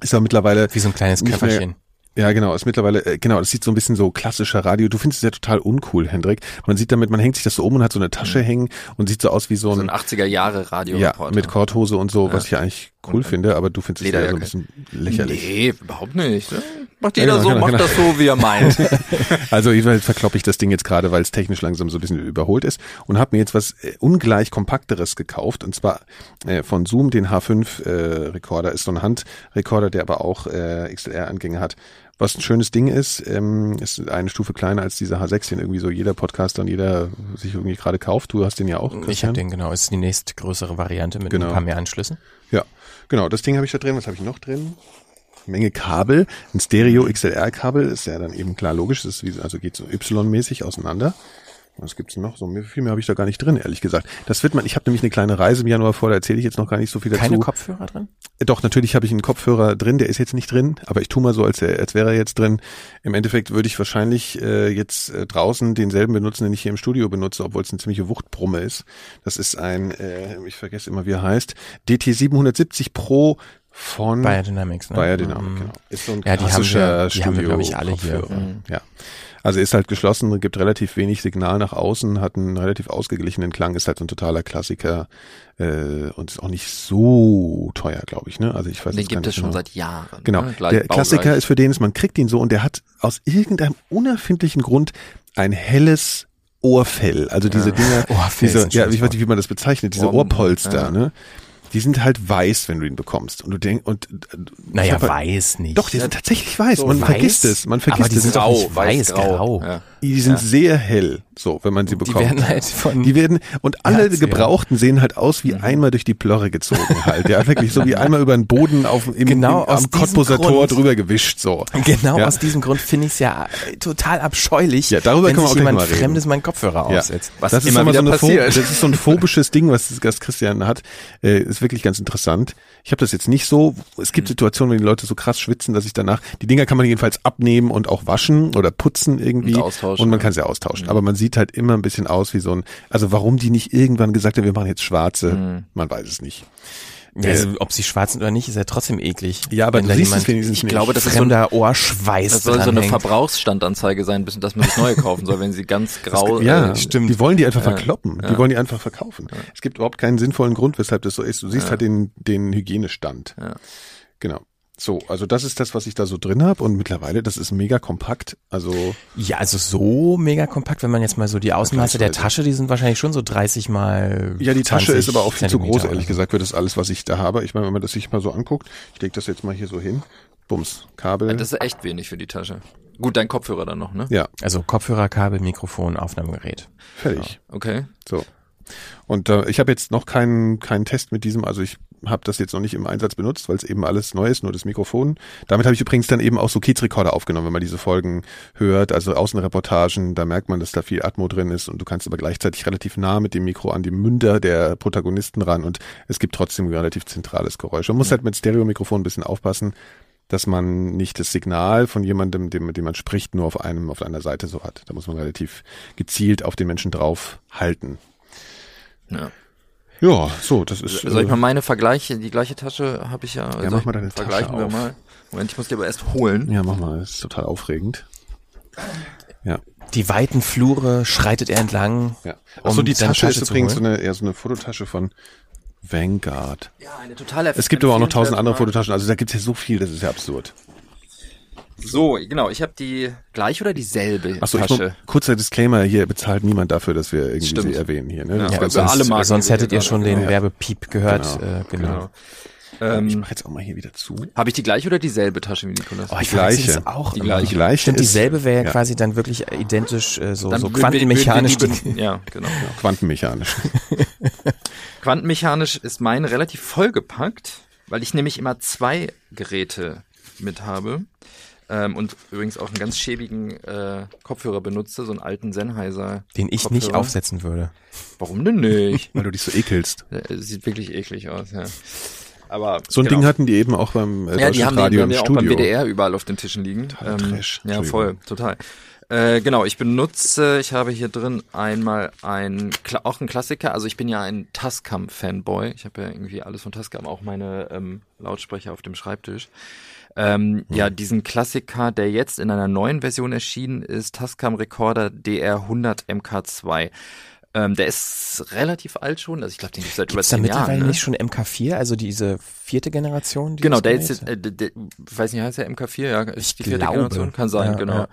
Ist aber mittlerweile, Wie so ein kleines Köfferchen. Ja genau, ist mittlerweile, äh, genau, das sieht so ein bisschen so klassischer Radio. Du findest es ja total uncool, Hendrik. Man sieht damit, man hängt sich das so um und hat so eine Tasche hängen und sieht so aus wie so So ein, ein 80er Jahre Radio. ja, mit Korthose und so, Ja. was ich ja eigentlich cool Und- finde, aber du findest es ja so ein bisschen lächerlich. Nee, überhaupt nicht. ne? Macht Ja, jeder genau, so, genau, macht genau. das so, wie er meint. [laughs] Also jedenfalls verkloppe ich das Ding jetzt gerade, weil es technisch langsam so ein bisschen überholt ist und habe mir jetzt was äh, ungleich kompakteres gekauft und zwar äh, von Zoom den H5 äh, Rekorder ist so ein Handrekorder, der aber auch äh, XLR-Angänge hat Was ein schönes Ding ist, ähm, ist eine Stufe kleiner als dieser H6, den irgendwie so jeder Podcaster und jeder sich irgendwie gerade kauft. Du hast den ja auch. Ich Christian. habe den, genau. Ist die nächstgrößere Variante mit Genau. ein paar mehr Anschlüssen. Ja, genau. Das Ding habe ich da drin. Was habe ich noch drin? Menge Kabel. Ein Stereo XLR-Kabel ist ja dann eben klar logisch. Das ist wie, also geht so Y-mäßig auseinander. Was gibt's noch? So viel mehr habe ich da gar nicht drin, ehrlich gesagt. Das wird man. Ich habe nämlich eine kleine Reise im Januar vor. Da erzähle ich jetzt noch gar nicht so viel dazu. Keine Kopfhörer drin? Äh, Doch, natürlich habe ich einen Kopfhörer drin, der ist jetzt nicht drin, aber ich tu mal so, als, er- als wäre er jetzt drin. Im Endeffekt würde ich wahrscheinlich äh, jetzt äh, draußen denselben benutzen, den ich hier im Studio benutze, obwohl es eine ziemliche Wuchtbrumme ist. Das ist ein, äh, ich vergesse immer, wie er heißt, DT770 Pro von Biodynamics, ne? Biodynamic, Mhm. genau. Ist so ein Ja, die haben klassischer wir- die haben wir, Studio glaub ich, alle hier. Kopfhörer. Mhm. Ja. Also ist halt geschlossen, gibt relativ wenig Signal nach außen, hat einen relativ ausgeglichenen Klang, ist halt so ein totaler Klassiker äh, und ist auch nicht so teuer, glaube ich. Ne? Also ich weiß Den gibt es schon genau. seit Jahren. Genau. Ne? Der baugleich. Klassiker ist für den, ist, man kriegt ihn so und der hat aus irgendeinem unerfindlichen Grund ein helles Ohrfell. Also diese Dinger, [laughs] Ohrfell diese, ja, ich weiß nicht, wie man das bezeichnet, diese Ohren- Ohrpolster, ja. ne? Die sind halt weiß, wenn du ihn bekommst. Und du denkst, und äh, Naja, weiß nicht. Doch, die sind tatsächlich weiß. So man weiß, vergisst es. Man vergisst aber die es. sind grau, nicht weiß, grau. Ja. Die sind sehr hell, so, wenn man sie Die bekommt. werden halt von Die werden, und alle erzähl. Gebrauchten sehen halt aus Mhm. wie einmal durch die Plörre gezogen halt. Ja, wirklich so wie [laughs] einmal über den Boden auf, im, Genau im, aus am diesem Cottbuser Tor Grund. drüber gewischt, so. Genau Ja. aus diesem Grund finde ich es ja äh, total abscheulich, Ja, darüber wenn können wir sich auch gleich jemand mal reden. Fremdes meinen Kopfhörer Ja. aufsetzt. Was das ist immer so eine passiert. das ist so ein phobisches Ding, was, was Christian hat. Äh, ist wirklich ganz interessant. Ich habe das jetzt nicht so. Es Mhm. gibt Situationen, wenn die Leute so krass schwitzen, dass ich danach, die Dinger kann man jedenfalls abnehmen und auch waschen oder putzen irgendwie. Und austauschen, Und man kann sie austauschen. Aber man sieht halt immer ein bisschen aus wie so ein, also warum die nicht irgendwann gesagt haben, wir machen jetzt schwarze, Mhm. man weiß es nicht. Ja, also, ob sie schwarz sind oder nicht, ist ja trotzdem eklig. Ja, aber du da siehst jemand es wenigstens ich nicht. glaube, das ist so ein- fremder Ohrschweiß Das soll so eine. Verbrauchsstandanzeige sein, bis dass man sich neue kaufen soll, wenn sie ganz grau. ja, äh, stimmt. Die wollen die einfach Ja. verkloppen. Die Ja. wollen die einfach verkaufen. Es gibt überhaupt keinen sinnvollen Grund, weshalb das so ist. Du siehst halt den, den Hygienestand. Ja. Genau. So, also das ist das, was ich da so drin habe und mittlerweile, das ist mega kompakt. Also Ja, also so mega kompakt, wenn man jetzt mal so die Ausmaße der. Tasche, die sind wahrscheinlich schon so 30 mal ja, die Tasche 20 ist aber auch viel zu groß, Zentimeter ehrlich gesagt, für das alles, was ich da habe. Ich meine, wenn man das sich mal so anguckt, ich lege das jetzt mal hier so hin. Bums, Kabel. Das ist echt wenig für die Tasche. Gut, dein Kopfhörer dann noch, ne? ja, Also Kopfhörerkabel, Mikrofon, Aufnahmegerät. fertig. Okay. So. Und äh, ich habe jetzt noch keinen keinen Test mit diesem, also ich habe das jetzt noch nicht im Einsatz benutzt, weil es eben alles neu ist, nur das Mikrofon. Damit habe ich übrigens dann eben auch so Kiezrekorder aufgenommen, wenn man diese Folgen hört, also Außenreportagen, da merkt man, dass da viel Atmo drin ist und du kannst aber gleichzeitig relativ nah mit dem Mikro an die Münder der Protagonisten ran und es gibt trotzdem ein relativ zentrales Geräusch. Man muss halt mit Stereomikrofon ein bisschen aufpassen, dass man nicht das Signal von jemandem, dem, mit dem man spricht, nur auf einem, auf einer Seite so hat. Da muss man relativ gezielt auf den Menschen drauf halten. Ja. Ja, so, das ist. Soll ich äh, mal meine Vergleiche, die gleiche Tasche habe ich ja. Ja, soll mach mal deine ich- Vergleichen Tasche wir auf. mal. Moment, ich muss die aber erst holen. ja, mach mal, das ist total aufregend. Ja, Die weiten Flure schreitet er entlang. ja. um Achso, die seine Tasche ist zu übrigens so holen. eine, eher so eine Fototasche von Vanguard. Ja, eine totale Es gibt aber auch noch tausend andere. Fototaschen, also da gibt's ja so viel, das ist ja absurd. So, genau, ich habe die gleich oder dieselbe Achso, ich, Tasche. kurzer Disclaimer, hier bezahlt niemand dafür, dass wir irgendwie Stimmt. sie erwähnen hier. Ne? Ja, für ganz- alle Marken, Sonst wir hättet ihr schon den Ja. Werbepiep gehört. Genau. Äh, genau. genau. ich Ähm, mach jetzt auch mal hier wieder zu. habe ich die gleiche oder dieselbe Tasche wie Nikolas? Oh, ich Die gleiche. das auch Die gleiche. Die gleiche Stimmt, dieselbe wäre ja, ja. quasi dann wirklich identisch, äh, so, Dann so wir- quantenmechanisch. wir die ben- Ja, genau. Quantenmechanisch. [laughs] Quantenmechanisch ist meine relativ vollgepackt, weil ich nämlich immer zwei Geräte mit habe. Ähm, und übrigens auch einen ganz schäbigen äh, Kopfhörer benutze, so einen alten Sennheiser. den ich nicht Kopfhörer. aufsetzen würde. Warum denn nicht? [laughs] Weil du dich so ekelst. Sieht wirklich eklig aus, ja. Aber So ein genau. Ding hatten die eben auch beim äh, ja, die haben Radio den im ja auch beim Studio. WDR überall auf den Tischen liegen. Trash. ja, voll, total. Äh, genau, ich benutze, ich habe hier drin einmal ein, auch ein Klassiker, also ich bin ja ein Tascam-Fanboy. Ich habe ja irgendwie alles von Tascam, auch meine ähm, Lautsprecher auf dem Schreibtisch. Ähm, Ja, diesen Klassiker, der jetzt in einer neuen Version erschienen ist, Tascam Recorder DR100 MK2. Ähm, der ist relativ alt schon, also ich glaube, den gibt es seit über Gibt's zehn mittlerweile Jahren. Ne? nicht schon MK4, also diese vierte Generation? die Genau, der ist jetzt, äh, der, der, weiß nicht, heißt der MK4, ja, ist Ich die vierte glaube. Generation, kann sein, Ja, genau. ja.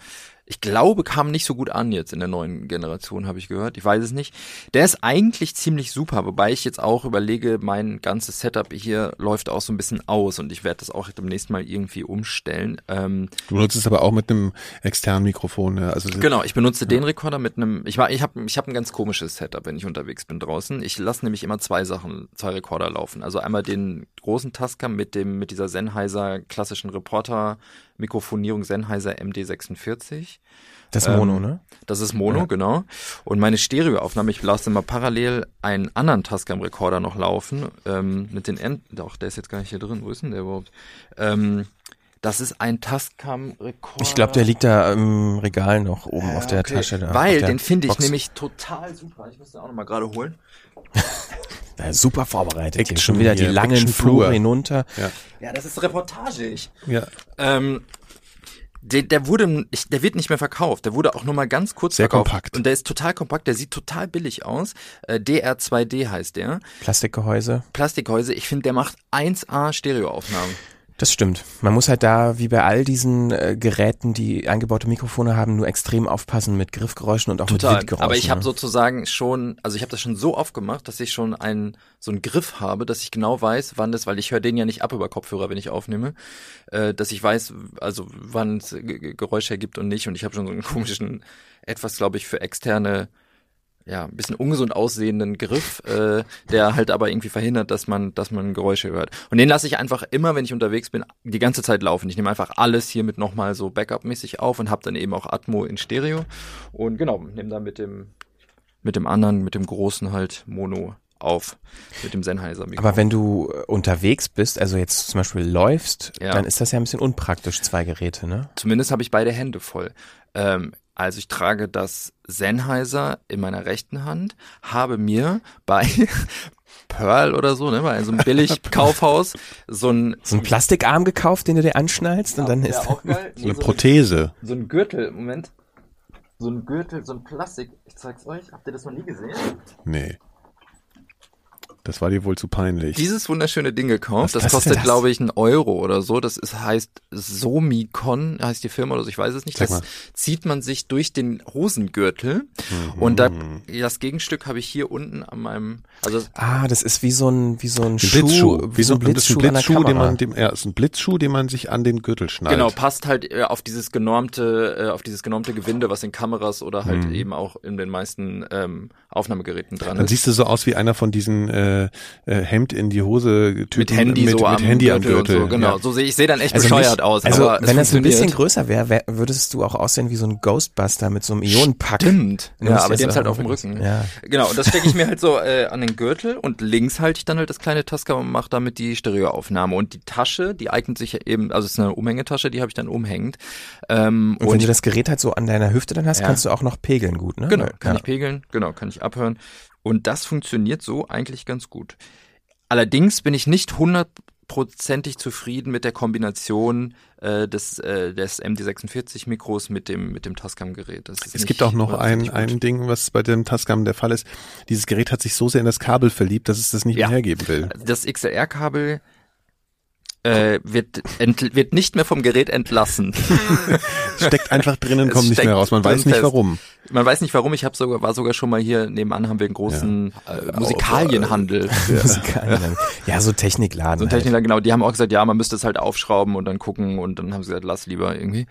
Ich glaube, kam nicht so gut an jetzt in der neuen Generation, habe ich gehört. Ich weiß es nicht. Der ist eigentlich ziemlich super, wobei ich jetzt auch überlege, mein ganzes Setup hier läuft auch so ein bisschen aus und ich werde das auch demnächst mal irgendwie umstellen. Ähm, du benutzt es aber auch mit einem externen Mikrofon. Ja? Also genau, ich benutze ja. den Rekorder mit einem. Ich war, ich habe, ich habe ein ganz komisches Setup, wenn ich unterwegs bin draußen. Ich lasse nämlich immer zwei Sachen, zwei Rekorder laufen. Also einmal den großen Tascam mit dem mit dieser Sennheiser klassischen Reporter Mikrofonierung Sennheiser MD46. Das ist Mono, ähm, ne? Das ist Mono, ja. genau. Und meine Stereoaufnahme, ich lasse immer parallel einen anderen Tascam-Rekorder noch laufen, ähm, mit den End, doch, der ist jetzt gar nicht hier drin, wo ist denn der überhaupt? Ähm, das ist ein Tascam-Rekorder. Ich glaube, der liegt da im Regal noch oben äh, auf der okay. Tasche. Da, Weil, den finde ich nämlich total super. Ich muss den auch nochmal gerade holen. [laughs] Ja, super vorbereitet. Action, schon wieder die langen Flure hinunter. Ja. ja, das ist reportagig. Ja. Ähm, der, der wurde, der wird nicht mehr verkauft. Der wurde auch nur mal ganz kurz Sehr verkauft. kompakt. Und der ist total kompakt. Der sieht total billig aus. Äh, DR2D heißt der. Plastikgehäuse. Plastikgehäuse. Ich finde, der macht 1A Stereoaufnahmen. Das stimmt. Man muss halt da, wie bei all diesen äh, Geräten, die eingebaute Mikrofone haben, nur extrem aufpassen mit Griffgeräuschen und auch Total. mit Windgeräuschen. Aber ich habe ne? sozusagen schon, also ich habe das schon so oft gemacht, dass ich schon einen so einen Griff habe, dass ich genau weiß, wann das, weil ich höre den ja nicht ab über Kopfhörer, wenn ich aufnehme, äh, dass ich weiß, also wann es Geräusche ergibt und nicht. Und ich habe schon so einen komischen, etwas, glaube ich, für externe ja, ein bisschen ungesund aussehenden Griff, äh, der halt aber irgendwie verhindert, dass man, dass man Geräusche hört. Und den lasse ich einfach immer, wenn ich unterwegs bin, die ganze Zeit laufen. Ich nehme einfach alles hier mit nochmal so Backup-mäßig auf und habe dann eben auch Atmo in Stereo. Und genau, nehme dann mit dem, mit dem anderen, mit dem großen halt Mono auf mit dem Sennheiser Mikrofon. Aber wenn du äh, unterwegs bist, also jetzt zum Beispiel läufst, ja. dann ist das ja ein bisschen unpraktisch, zwei Geräte, ne? Zumindest habe ich beide Hände voll. Ähm, also ich trage das Sennheiser in meiner rechten Hand, habe mir bei [laughs] Pearl oder so, ne, bei so einem Billig-Kaufhaus [laughs] so ein so ein Plastikarm gekauft, den du dir anschnallst und dann ist auch geil. [laughs] so eine Prothese. So ein Gürtel, Moment. So ein Gürtel, so ein Plastik. Ich zeig's euch. Habt ihr das noch nie gesehen? Nee. Das war dir wohl zu peinlich. Dieses wunderschöne Ding gekauft. Was, das kostet, glaube ich, einen Euro oder so. Das ist, heißt Somicon, heißt die Firma oder so, ich weiß es nicht. Sag das mal. zieht man sich durch den Hosengürtel. Mhm. Und da, das Gegenstück habe ich hier unten an meinem, also. Ah, das ist wie so ein, wie so ein, ein Schuh. Blitzschuh. Wie so ein Blitzschuh, Blitzschuh den man, dem, ja, ist ein Blitzschuh, den man sich an den Gürtel schnallt. Genau, passt halt äh, auf dieses genormte, äh, auf dieses genormte Gewinde, was in Kameras oder halt mhm. eben auch in den meisten ähm, Aufnahmegeräten dran Dann ist. siehst du so aus wie einer von diesen äh, äh, Hemd in die Hose Typen mit Handy, mit, so mit Handy am Gürtel. So, genau, ja. so sehe ich sehe dann echt also bescheuert nicht, aus. Also wenn das ein bisschen größer wäre, wär, würdest du auch aussehen wie so ein Ghostbuster mit so einem Ionenpack. Stimmt. [laughs] Ja, aber dem ist halt auf dem Rücken. Ja. Genau, und das stecke ich mir halt so [laughs] äh, an den Gürtel und links halte ich dann halt das kleine Tascam und mache damit die Stereoaufnahme. Und die Tasche, die eignet sich eben, also es ist eine Umhängetasche, die habe ich dann umhängend. Ähm, und, und wenn du das Gerät halt so an deiner Hüfte dann hast, ja. kannst du auch noch pegeln gut, ne? Genau, kann ich pegeln, genau, kann ich abhören. Und das funktioniert so eigentlich ganz gut. Allerdings bin ich nicht hundertprozentig zufrieden mit der Kombination äh, des, äh, des MD46 Mikros mit dem mit dem Tascam Gerät. es gibt auch noch ein ein Ding, was bei dem Tascam der Fall ist. Dieses Gerät hat sich so sehr in das Kabel verliebt, dass es das nicht ja. mehr hergeben will. Das XLR Kabel äh, wird, ent, wird nicht mehr vom Gerät entlassen. [laughs] Steckt einfach drinnen, kommt nicht mehr raus. Man weiß nicht fest. warum. Man weiß nicht warum. Ich habe sogar war sogar schon mal hier nebenan haben wir einen großen ja. äh, Musikalienhandel. [laughs] Ja. Musikalienhandel. ja, so Technikladen. So Technikladen, halt. genau. Die haben auch gesagt, ja, man müsste es halt aufschrauben und dann gucken und dann haben sie gesagt, lass lieber irgendwie.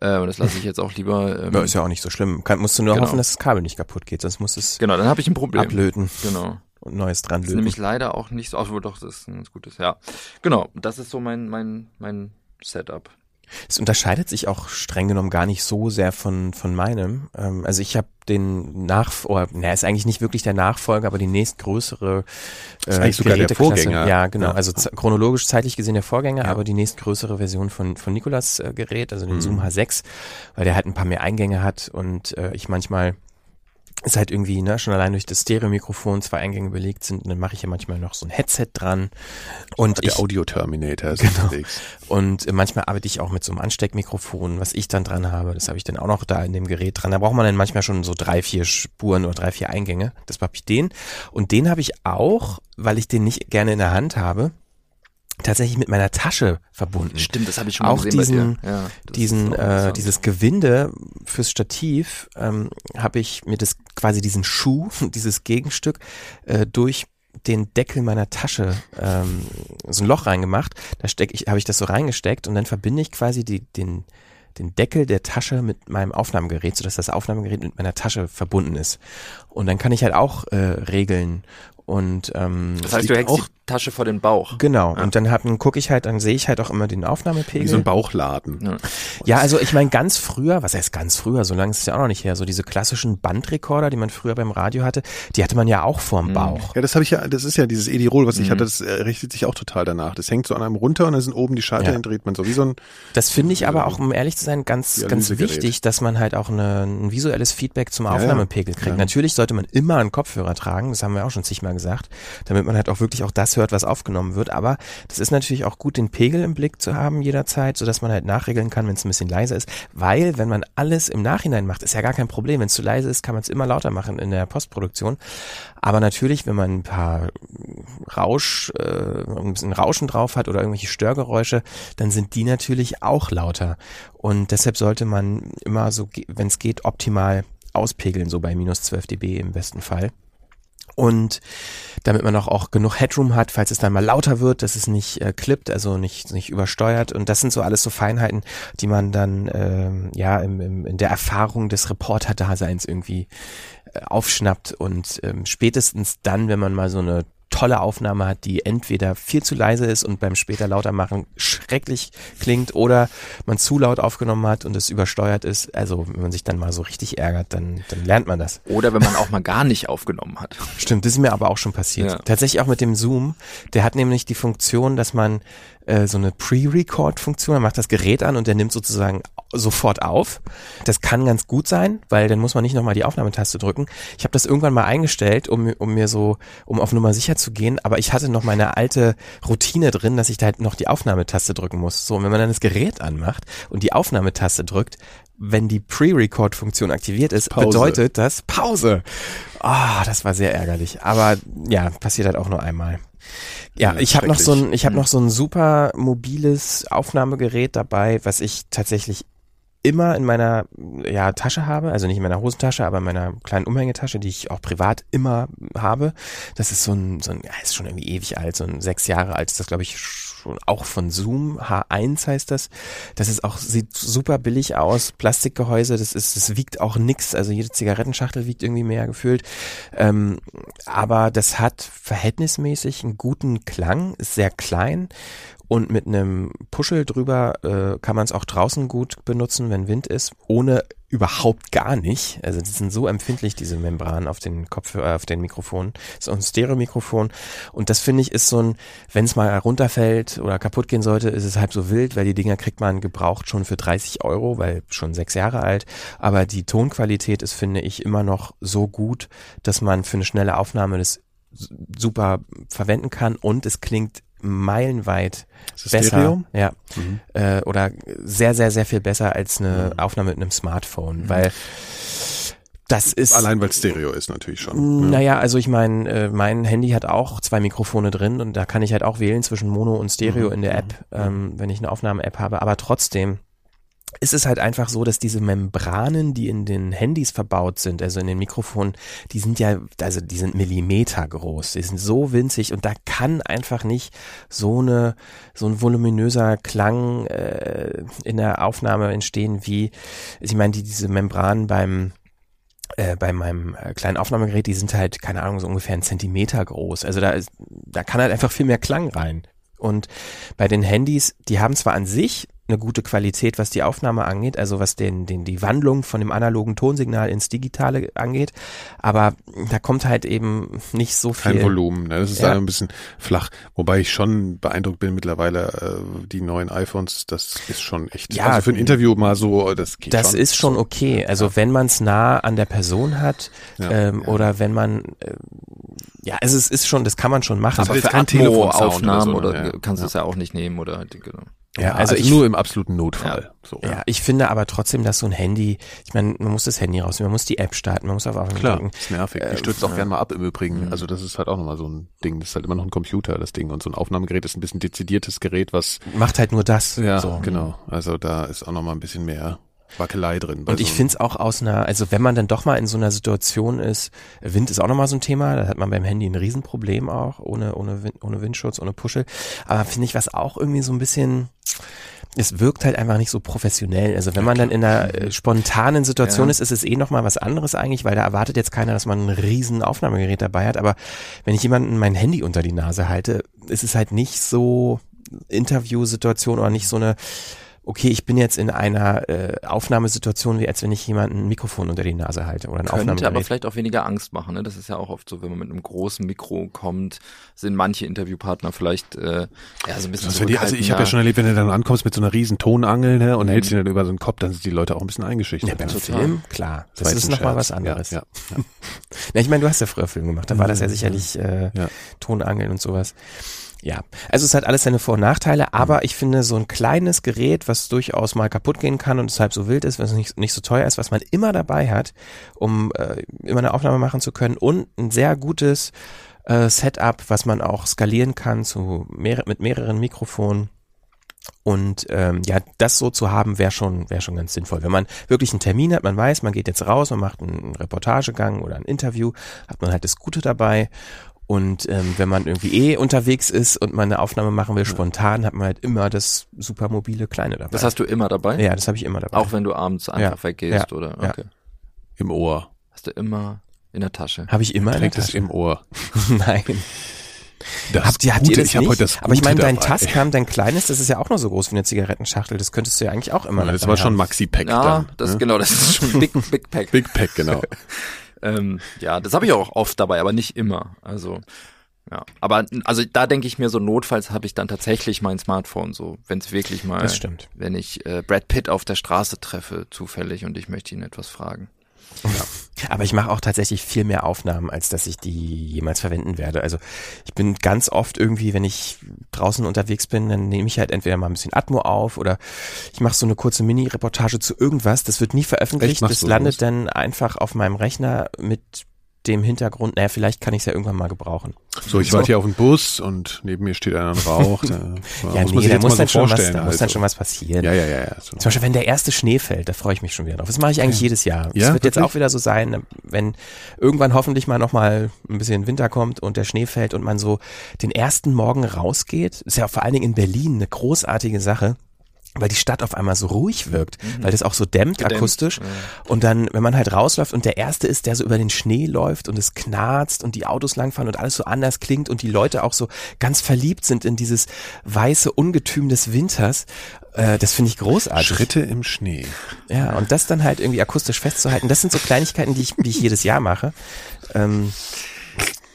Äh, und das lasse ich jetzt auch lieber. Ähm, ja, ist ja auch nicht so schlimm. Kann, musst du nur genau. hoffen, dass das Kabel nicht kaputt geht, sonst muss es. Genau, dann habe ich ein Problem. Ablöten. Genau und Neues dran lösen. Das ist nämlich leider auch nicht so, obwohl doch, das ist ein ganz gutes, ja. Genau, das ist so mein, mein, mein Setup. Es unterscheidet sich auch streng genommen gar nicht so sehr von, von meinem. Ähm, also ich habe den Nach, oder, na, ist eigentlich nicht wirklich der Nachfolger, aber die nächstgrößere äh, ist eigentlich sogar der Vorgänger. Ja, genau. Ja. Also chronologisch zeitlich gesehen der Vorgänger, ja. aber die nächstgrößere Version von, von Nikolas äh, Gerät, also den mhm. Zoom H6, weil der halt ein paar mehr Eingänge hat und äh, ich manchmal ist halt irgendwie, ne, schon allein durch das Stereo-Mikrofon zwei Eingänge belegt sind, und dann mache ich ja manchmal noch so ein Headset dran. Und der Audio-Terminator ist genau. unterwegs. Und manchmal arbeite ich auch mit so einem Ansteckmikrofon, was ich dann dran habe. Das habe ich dann auch noch da in dem Gerät dran. Da braucht man dann manchmal schon so drei, vier Spuren oder drei, vier Eingänge. Das habe ich den. Und den habe ich auch, weil ich den nicht gerne in der Hand habe, tatsächlich mit meiner Tasche verbunden. Stimmt, das habe ich schon Auch gesehen diesen. Ja, diesen, äh, dieses Gewinde fürs Stativ ähm, habe ich mir das quasi diesen Schuh, [laughs] dieses Gegenstück äh, durch den Deckel meiner Tasche ähm, so ein Loch reingemacht. Da steck ich, habe ich das so reingesteckt und dann verbinde ich quasi die, den den Deckel der Tasche mit meinem Aufnahmegerät, sodass das Aufnahmegerät mit meiner Tasche verbunden ist. Und dann kann ich halt auch äh, regeln und ähm, Das heißt, du hängst auch- Tasche vor den Bauch. genau. Und dann hab, gucke ich halt, dann sehe ich halt auch immer den Wie Aufnahmepegel. so ein Bauchladen. Ja. Ja, also ich meine ganz früher, was heißt ganz früher, so lange ist es ja auch noch nicht her, so diese klassischen Bandrekorder, die man früher beim Radio hatte, die hatte man ja auch vorm Bauch. Ja, das habe ich ja, das ist ja dieses Edirol, was ich hatte, das äh, richtet sich auch total danach. Das hängt so an einem runter und dann sind oben die Schalter, Ja. den dreht man so wie so ein, Das finde ich aber auch, um ehrlich zu sein, ganz, ganz wichtig, dass man halt auch eine, ein visuelles Feedback zum ja. Aufnahmepegel kriegt. Ja. Natürlich sollte man immer einen Kopfhörer tragen, das haben wir auch schon zigmal gesagt, damit man halt auch wirklich auch das hört, was aufgenommen wird. Aber das ist natürlich auch gut, den Pegel im Blick zu haben jederzeit, sodass man halt nachregeln kann, wenn es ein bisschen leiser ist. Weil, wenn man alles im Nachhinein macht, ist ja gar kein Problem. Wenn es zu leise ist, kann man es immer lauter machen in der Postproduktion. Aber natürlich, wenn man ein paar Rausch, äh, ein bisschen Rauschen drauf hat oder irgendwelche Störgeräusche, dann sind die natürlich auch lauter. Und deshalb sollte man immer so, wenn es geht, optimal auspegeln, so bei minus 12 dB im besten Fall. Und damit man auch, auch genug Headroom hat, falls es dann mal lauter wird, dass es nicht äh, klippt, also nicht, nicht übersteuert. Und das sind so alles so Feinheiten, die man dann ähm, ja im, im, in der Erfahrung des Reporter-Daseins irgendwie äh, aufschnappt. Und ähm, spätestens dann, wenn man mal so eine tolle Aufnahme hat, die entweder viel zu leise ist und beim später lauter machen schrecklich klingt oder man zu laut aufgenommen hat und es übersteuert ist. Also wenn man sich dann mal so richtig ärgert, dann, dann lernt man das. Oder wenn man auch mal gar nicht aufgenommen hat. Stimmt, das ist mir aber auch schon passiert. Ja. Tatsächlich auch mit dem Zoom. Der hat nämlich die Funktion, dass man äh, so eine Pre-Record-Funktion, man macht das Gerät an und der nimmt sozusagen sofort auf. Das kann ganz gut sein, weil dann muss man nicht nochmal die Aufnahmetaste drücken. Ich habe das irgendwann mal eingestellt, um, um mir so, um auf Nummer sicher zu gehen, aber ich hatte noch meine alte Routine drin, dass ich da halt noch die Aufnahmetaste drücken muss. So, und wenn man dann das Gerät anmacht und die Aufnahmetaste drückt, wenn die Pre-Record-Funktion aktiviert ist, Pause. bedeutet das Pause. Ah, das war sehr ärgerlich. Aber ja, passiert halt auch nur einmal. Ja, Ja, ich habe noch so ein, ich habe noch so ein super mobiles Aufnahmegerät dabei, was ich tatsächlich immer in meiner ja, Tasche habe, also nicht in meiner Hosentasche, aber in meiner kleinen Umhängetasche, die ich auch privat immer habe. Das ist so ein, so ein ja, ist schon irgendwie ewig alt, so ein sechs Jahre alt ist das, glaube ich, auch von Zoom, H1 heißt das. Das ist auch, sieht super billig aus, Plastikgehäuse, das ist, das wiegt auch nix, also jede Zigarettenschachtel wiegt irgendwie mehr gefüllt. Ähm, aber das hat verhältnismäßig einen guten Klang, ist sehr klein und mit einem Puschel drüber äh, kann man es auch draußen gut benutzen, wenn Wind ist, ohne überhaupt gar nicht. Also die sind so empfindlich, diese Membranen auf den Kopfhörer, äh, auf den Mikrofonen. Auch ein Stereo-Mikrofon. Und das finde ich ist so ein, wenn es mal runterfällt oder kaputt gehen sollte, ist es halb so wild, weil die Dinger kriegt man gebraucht schon für 30 Euro, weil schon sechs Jahre alt. Aber die Tonqualität ist, finde ich, immer noch so gut, dass man für eine schnelle Aufnahme das super verwenden kann und es klingt meilenweit besser. Ja. Mhm. Äh, oder sehr, sehr, sehr viel besser als eine Aufnahme mit einem Smartphone, weil das ist Allein weil es Stereo ist natürlich schon. naja, also ich meine, äh, mein Handy hat auch zwei Mikrofone drin und da kann ich halt auch wählen zwischen Mono und Stereo in der App, ähm, wenn ich eine Aufnahme-App habe. Aber trotzdem ist es halt einfach so, dass diese Membranen, die in den Handys verbaut sind, also in den Mikrofonen, die sind ja, also die sind Millimeter groß, die sind so winzig und da kann einfach nicht so eine, so ein voluminöser Klang äh, in der Aufnahme entstehen, wie, ich meine, die diese Membranen beim äh, bei meinem äh, kleinen Aufnahmegerät, die sind halt, keine Ahnung, so ungefähr einen Zentimeter groß. Also da ist, da kann halt einfach viel mehr Klang rein. Und bei den Handys, die haben zwar an sich eine gute Qualität, was die Aufnahme angeht, also was den, den, die Wandlung von dem analogen Tonsignal ins Digitale angeht, aber da kommt halt eben nicht so viel. Kein Volumen, ne? das ist Ja. ein bisschen flach. Wobei ich schon beeindruckt bin mittlerweile, äh, die neuen iPhones, das ist schon echt. Ja, also für ein Interview mal so, das geht Das schon. ist schon okay. Also wenn man es nah an der Person hat Ja, ähm, ja. oder wenn man äh, ja, es ist schon, das kann man schon machen. Aber für Atmo-Aufnahmen oder oder, so, ne? Ja. kannst du Ja. es ja auch nicht nehmen oder genau. Ja, also, also nur im absoluten Notfall. Ja. So. ja, ich finde aber trotzdem, dass so ein Handy, ich meine, man muss das Handy rausnehmen, man muss die App starten, man muss auf Aufnahme Klar, drücken. ist nervig. Die äh, stürzt auch ja. gerne mal ab im Übrigen. Mhm. Also das ist halt auch nochmal so ein Ding. Das ist halt immer noch ein Computer, das Ding. Und so ein Aufnahmegerät ist ein bisschen dezidiertes Gerät, was... Macht halt nur das. Ja, so. genau. Also da ist auch nochmal ein bisschen mehr Wackelei drin. Und ich so finde es auch aus einer, also wenn man dann doch mal in so einer Situation ist, Wind ist auch nochmal so ein Thema, da hat man beim Handy ein Riesenproblem auch, ohne, ohne, Wind, ohne Windschutz, ohne Puschel. Aber finde ich, was auch irgendwie so ein bisschen, es wirkt halt einfach nicht so professionell. Also wenn man dann in einer äh, spontanen Situation ja. ist, ist es eh nochmal was anderes eigentlich, weil da erwartet jetzt keiner, dass man ein riesen Aufnahmegerät dabei hat. Aber wenn ich jemanden mein Handy unter die Nase halte, ist es halt nicht so Interviewsituation oder nicht so eine okay, ich bin jetzt in einer äh, Aufnahmesituation, wie als wenn ich jemanden ein Mikrofon unter die Nase halte oder ein Könnte Aufnahmegerät. aber vielleicht auch weniger Angst machen. Ne? Das ist ja auch oft so, wenn man mit einem großen Mikro kommt, sind manche Interviewpartner vielleicht äh, ja so ein bisschen also, die, also ich habe ja schon erlebt, wenn du dann ankommst mit so einer riesen Tonangel ne, und mhm. hältst ihn dann über so einen Kopf, dann sind die Leute auch ein bisschen eingeschüchtert. Ja, beim ja. Film, klar. Das, das ist nochmal was anderes. Ja, ja, [laughs] ja. ja, ich meine, du hast ja früher Film gemacht, da war das ja mhm. sicherlich äh, ja. Tonangeln und sowas. Ja, also es hat alles seine Vor- und Nachteile, aber mhm. ich finde so ein kleines Gerät, was durchaus mal kaputt gehen kann und deshalb so wild ist, was nicht, nicht so teuer ist, was man immer dabei hat, um äh, immer eine Aufnahme machen zu können und ein sehr gutes äh, Setup, was man auch skalieren kann zu mehr, mit mehreren Mikrofonen. Und ähm, ja, das so zu haben, wäre schon, wäre schon ganz sinnvoll. Wenn man wirklich einen Termin hat, man weiß, man geht jetzt raus, man macht einen Reportagegang oder ein Interview, hat man halt das Gute dabei und ähm, wenn man irgendwie eh unterwegs ist und man eine Aufnahme machen will, spontan, hat man halt immer das super mobile Kleine dabei. Das hast du immer dabei? Ja, das habe ich immer dabei. Auch wenn du abends einfach ja. weggehst, ja. oder? Okay. Ja. Im Ohr. Hast du immer in der Tasche? Habe ich immer in der Tasche. im Ohr. [laughs] Nein. Das habt ihr, habt ihr das ich nicht? Das aber ich meine, dein Tascam, dein kleines, das ist ja auch nur so groß wie eine Zigarettenschachtel. Das könntest du ja eigentlich auch immer. Ja, das war schon Maxi-Pack. Ja, dann, das ne? genau, das ist schon Big, Big Pack. Big Pack, genau. [laughs] ähm, ja, das habe ich auch oft dabei, aber nicht immer. Also ja, aber also da denke ich mir so notfalls habe ich dann tatsächlich mein Smartphone so, wenn es wirklich mal, das stimmt. wenn ich äh, Brad Pitt auf der Straße treffe zufällig und ich möchte ihn etwas fragen. Ja. Aber ich mache auch tatsächlich viel mehr Aufnahmen, als dass ich die jemals verwenden werde. Also ich bin ganz oft irgendwie, wenn ich draußen unterwegs bin, dann nehme ich halt entweder mal ein bisschen Atmo auf oder ich mache so eine kurze Mini-Reportage zu irgendwas. Das wird nie veröffentlicht. Das landet dann einfach auf meinem Rechner mit dem Hintergrund, naja, vielleicht kann ich es ja irgendwann mal gebrauchen. So, ich so. warte hier auf den Bus und neben mir steht einer und raucht. [laughs] ja, muss nee, da muss, dann, so schon was, da muss dann schon was passieren. Ja, ja, ja. ja so. Zum Beispiel, wenn der erste Schnee fällt, da freue ich mich schon wieder drauf. Das mache ich eigentlich ja. jedes Jahr. Es ja, wird jetzt auch wieder so sein, wenn irgendwann hoffentlich mal nochmal ein bisschen Winter kommt und der Schnee fällt und man so den ersten Morgen rausgeht. Ist ja vor allen Dingen in Berlin eine großartige Sache weil die Stadt auf einmal so ruhig wirkt, mhm. weil das auch so dämmt Gedämmt. akustisch. Ja. Und dann, wenn man halt rausläuft und der Erste ist, der so über den Schnee läuft und es knarzt und die Autos langfahren und alles so anders klingt und die Leute auch so ganz verliebt sind in dieses weiße Ungetüm des Winters, äh, das finde ich großartig. Schritte im Schnee. Ja, und das dann halt irgendwie akustisch festzuhalten, das sind so Kleinigkeiten, die ich, die ich jedes Jahr mache. Ähm,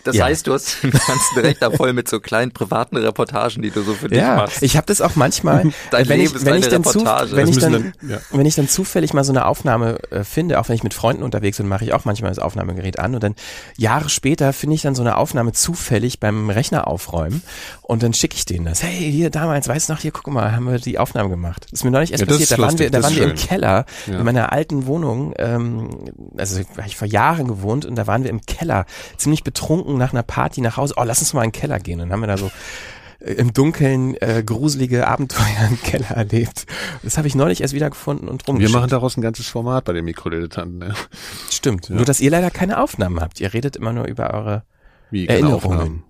das ja. heißt, du hast den ganzen Rechner [laughs] voll mit so kleinen privaten Reportagen, die du so für dich ja, machst. Ich habe das auch manchmal, [laughs] Dein wenn Leben ich, wenn ich dann zu, wenn ich dann, dann ja. wenn ich dann zufällig mal so eine Aufnahme äh, finde, auch wenn ich mit Freunden unterwegs bin, mache ich auch manchmal das Aufnahmegerät an und dann Jahre später finde ich dann so eine Aufnahme zufällig beim Rechner aufräumen und dann schicke ich denen das. Hey, hier damals, weißt du noch, hier guck mal, haben wir die Aufnahme gemacht. Das ist mir neulich erst passiert. Da waren wir, da waren wir im Keller in meiner alten Wohnung. Ähm, also habe ich vor Jahren gewohnt und da waren wir im Keller, ziemlich betrunken nach einer Party nach Hause, oh, lass uns mal in den Keller gehen. Und dann haben wir da so äh, im Dunkeln äh, gruselige Abenteuer im Keller erlebt. Das habe ich neulich erst wiedergefunden und rum. Wir machen daraus ein ganzes Format bei den Mikrodilettanten. Ne? Stimmt. Ja. Nur, dass ihr leider keine Aufnahmen habt. Ihr redet immer nur über eure Wie, Erinnerungen.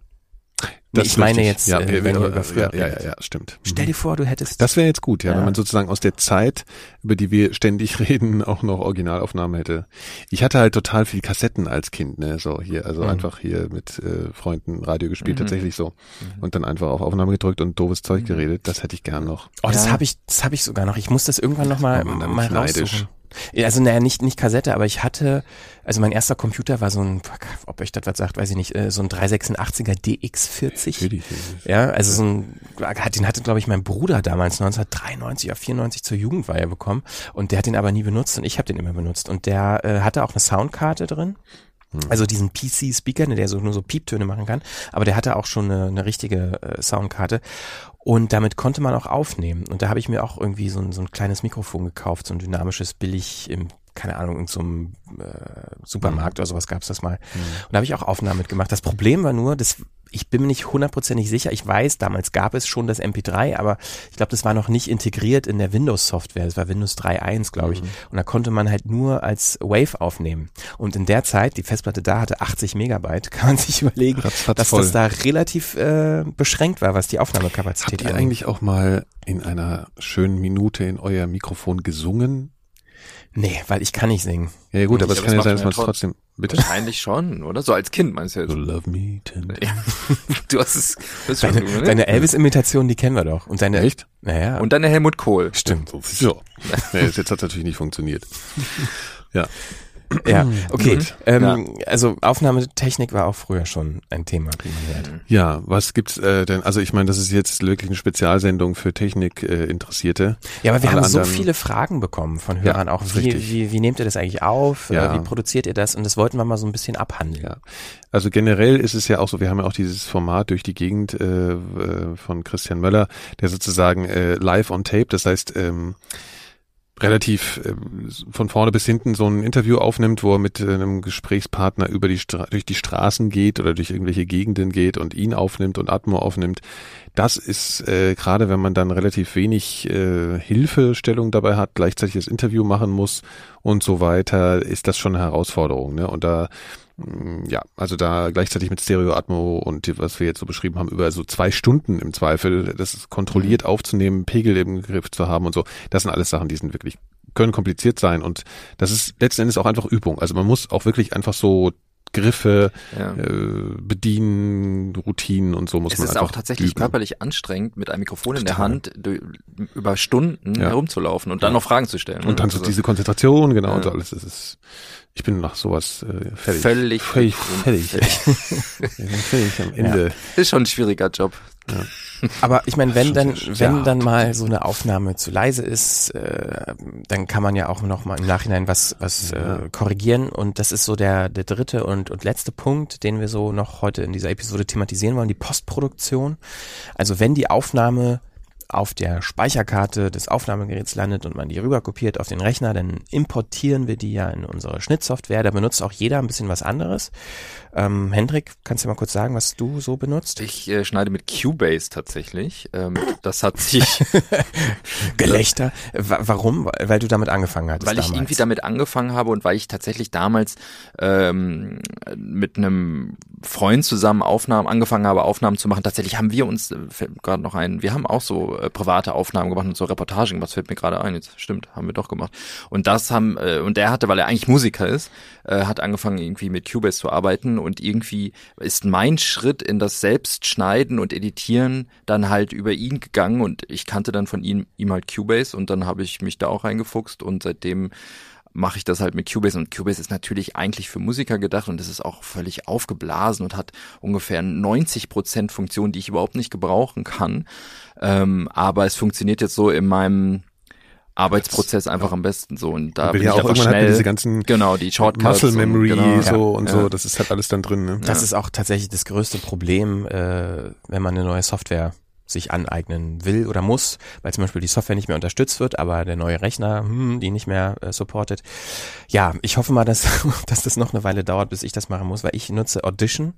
Das ich meine jetzt, ja, äh, wenn, wir über früher ja, ja, ja, stimmt. Stell dir vor, du hättest. Das wäre jetzt gut, ja, ja, wenn man sozusagen aus der Zeit, über die wir ständig [laughs] reden, auch noch Originalaufnahmen hätte. Ich hatte halt total viel Kassetten als Kind, ne, so hier, also mhm. einfach hier mit äh, Freunden Radio gespielt, mhm. tatsächlich so, mhm. und dann einfach auf Aufnahme gedrückt und doofes Zeug mhm. geredet. Das hätte ich gern noch. Oh, das ja. habe ich, das habe ich sogar noch. Ich muss das irgendwann noch mal, mal raussuchen. Also naja, nicht, nicht Kassette, aber ich hatte, also mein erster Computer war so ein, ob euch das was sagt, weiß ich nicht, äh, so ein 386er DX40. Ja, also so ein, den hatte glaube ich mein Bruder damals 1993 oder 94 zur Jugendweihe bekommen und der hat den aber nie benutzt und ich habe den immer benutzt und der äh, hatte auch eine Soundkarte drin Also diesen PC-Speaker, ne, der so nur so Pieptöne machen kann, aber der hatte auch schon eine, eine richtige äh, Soundkarte und damit konnte man auch aufnehmen. Und da habe ich mir auch irgendwie so ein, so ein kleines Mikrofon gekauft, so ein dynamisches, billig im keine Ahnung, in so einem äh, Supermarkt mhm. oder sowas gab's das mal. Mhm. Und da habe ich auch Aufnahmen mitgemacht. Das Problem war nur, das ich bin mir nicht hundertprozentig sicher. Ich weiß, damals gab es schon das MP3, aber ich glaube, das war noch nicht integriert in der Windows-Software. Das war Windows 3.1, glaube ich. Mhm. Und da konnte man halt nur als Wave aufnehmen. Und in der Zeit, die Festplatte da hatte 80 Megabyte, [laughs] kann man sich überlegen, Ratzfatz dass voll. das da relativ äh, beschränkt war, was die Aufnahmekapazität angeht. Habt ihr eigentlich auch mal in einer schönen Minute in euer Mikrofon gesungen? Nee, weil ich kann nicht singen. Ja gut, aber es kann ja sein, dass man es trotzdem Bitte? Wahrscheinlich schon, oder? So als Kind meinst du jetzt. So love me tender. [laughs] du hast es. Das deine du, ne? deine Elvis-Imitation, die kennen wir doch. Und deine echt? Naja. Und deine Helmut Kohl. Stimmt. So. ja, jetzt hat es natürlich nicht funktioniert. Ja. Ja, okay. Ähm, ja. Also Aufnahmetechnik war auch früher schon ein Thema, wie man hört. Ja, was gibt's äh, denn? Also ich meine, das ist jetzt wirklich eine Spezialsendung für Technik-Interessierte. Äh, ja, aber wir Alle haben so viele Fragen bekommen von Hörern ja, auch. Wie, wie, wie nehmt ihr das eigentlich auf? Ja. Wie produziert ihr das? Und das wollten wir mal so ein bisschen abhandeln. Ja. Also generell ist es ja auch so, wir haben ja auch dieses Format durch die Gegend äh, äh von Christian Möller, der sozusagen äh, live on tape, das heißt ähm, relativ äh, von vorne bis hinten so ein Interview aufnimmt, wo er mit äh, einem Gesprächspartner über die Stra durch die Straßen geht oder durch irgendwelche Gegenden geht und ihn aufnimmt und Atmo aufnimmt. Das ist äh, gerade, wenn man dann relativ wenig äh, Hilfestellung dabei hat, gleichzeitig das Interview machen muss und so weiter, ist das schon eine Herausforderung. Ne? Und da ja, also da gleichzeitig mit Stereo Atmo und was wir jetzt so beschrieben haben, über so zwei Stunden im Zweifel, das kontrolliert mhm. aufzunehmen, Pegel im Griff zu haben und so, das sind alles Sachen, die sind wirklich, können kompliziert sein und das ist letzten Endes auch einfach Übung. Also man muss auch wirklich einfach so Griffe, ja. äh, Bedienen, Routinen und so muss es man Es ist auch tatsächlich üben. körperlich anstrengend, mit einem Mikrofon Total. in der Hand über Stunden ja. herumzulaufen und dann noch Fragen zu stellen. Und dann also, so diese Konzentration, genau, und so alles. Das ist, ich bin nach sowas äh, fertig. Völlig. Völlig fertig. [laughs] fertig am Ende. Ja. Ist schon ein schwieriger Job. Ja. Aber ich meine, wenn dann, wenn dann mal so eine Aufnahme zu leise ist, äh, dann kann man ja auch noch mal im Nachhinein was, was äh, korrigieren. Und das ist so der, der dritte und, und letzte Punkt, den wir so noch heute in dieser Episode thematisieren wollen, die Postproduktion. Also wenn die Aufnahme auf der Speicherkarte des Aufnahmegeräts landet und man die rüber kopiert auf den Rechner, dann importieren wir die ja in unsere Schnittsoftware. Da benutzt auch jeder ein bisschen was anderes. Ähm, Hendrik, kannst du mal kurz sagen, was du so benutzt? Ich äh, schneide mit Cubase tatsächlich. Ähm, das hat sich [laughs] [laughs] Gelächter. warum? Weil du damit angefangen hattest. Weil ich irgendwie damit angefangen habe und weil ich tatsächlich damals ähm, mit einem Freund zusammen Aufnahmen angefangen habe, Aufnahmen zu machen. Tatsächlich haben wir uns, äh, fällt gerade noch ein, wir haben auch so äh, private Aufnahmen gemacht und so Reportagen. Was fällt mir gerade ein? Jetzt stimmt, haben wir doch gemacht. Und das haben äh, und der hatte, weil er eigentlich Musiker ist, äh, hat angefangen irgendwie mit Cubase zu arbeiten und irgendwie ist mein Schritt in das Selbstschneiden und Editieren dann halt über ihn gegangen und ich kannte dann von ihm, ihm halt Cubase und dann habe ich mich da auch reingefuchst und seitdem mache ich das halt mit Cubase und Cubase ist natürlich eigentlich für Musiker gedacht und es ist auch völlig aufgeblasen und hat ungefähr 90 Prozent Funktionen, die ich überhaupt nicht gebrauchen kann. Ähm, aber es funktioniert jetzt so in meinem Arbeitsprozess einfach am besten so und da bin ja ich auch einfach schnell diese ganzen genau die Shortcuts Muscle Memory und, genau, so ja, und ja. so das ist halt alles dann drin ne? das ja. ist auch tatsächlich das größte Problem äh, wenn man eine neue Software sich aneignen will oder muss, weil zum Beispiel die Software nicht mehr unterstützt wird, aber der neue Rechner, hm, die nicht mehr äh, supportet. Ja, ich hoffe mal, dass, [laughs] dass das noch eine Weile dauert, bis ich das machen muss, weil ich nutze Audition,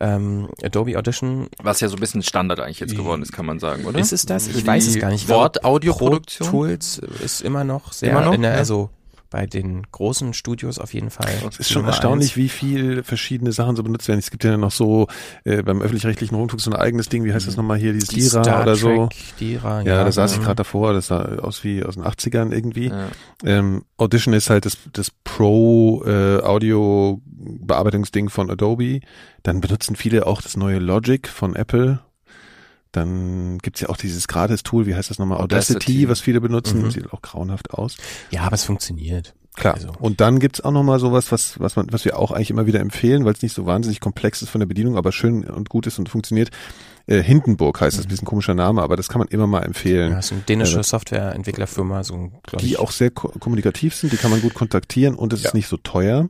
ähm, Adobe Audition. Was ja so ein bisschen Standard eigentlich jetzt geworden ist, kann man sagen, oder? Ist es das? Ich weiß es gar nicht. Wort-Audio-Produktion? Tools ist immer noch sehr, immer noch? Der, also bei den großen Studios auf jeden Fall. Es ist schon erstaunlich, eins. wie viel verschiedene Sachen so benutzt werden. Es gibt ja noch so äh, beim öffentlich-rechtlichen Rundfunk so ein eigenes Ding, wie heißt das nochmal hier, dieses Die Dira Star oder so. Dira, ja, ja, da saß ich gerade davor, das sah aus wie aus den 80ern irgendwie. Ja. Ähm, Audition ist halt das, das Pro-Audio-Bearbeitungsding äh, von Adobe. Dann benutzen viele auch das neue Logic von Apple dann gibt's ja auch dieses Gratis-Tool, wie heißt das nochmal? Audacity, Audacity. was viele benutzen. Mhm. Sieht auch grauenhaft aus. Ja, aber es funktioniert. Klar. Also. Und dann gibt's auch nochmal sowas, was, was, man, was wir auch eigentlich immer wieder empfehlen, weil es nicht so wahnsinnig komplex ist von der Bedienung, aber schön und gut ist und funktioniert. Äh, Hindenburg heißt das, mhm. ein bisschen komischer Name, aber das kann man immer mal empfehlen. Ja, das ist eine dänische also, Softwareentwicklerfirma, so Die ich. auch sehr ko kommunikativ sind, die kann man gut kontaktieren und es ja. ist nicht so teuer.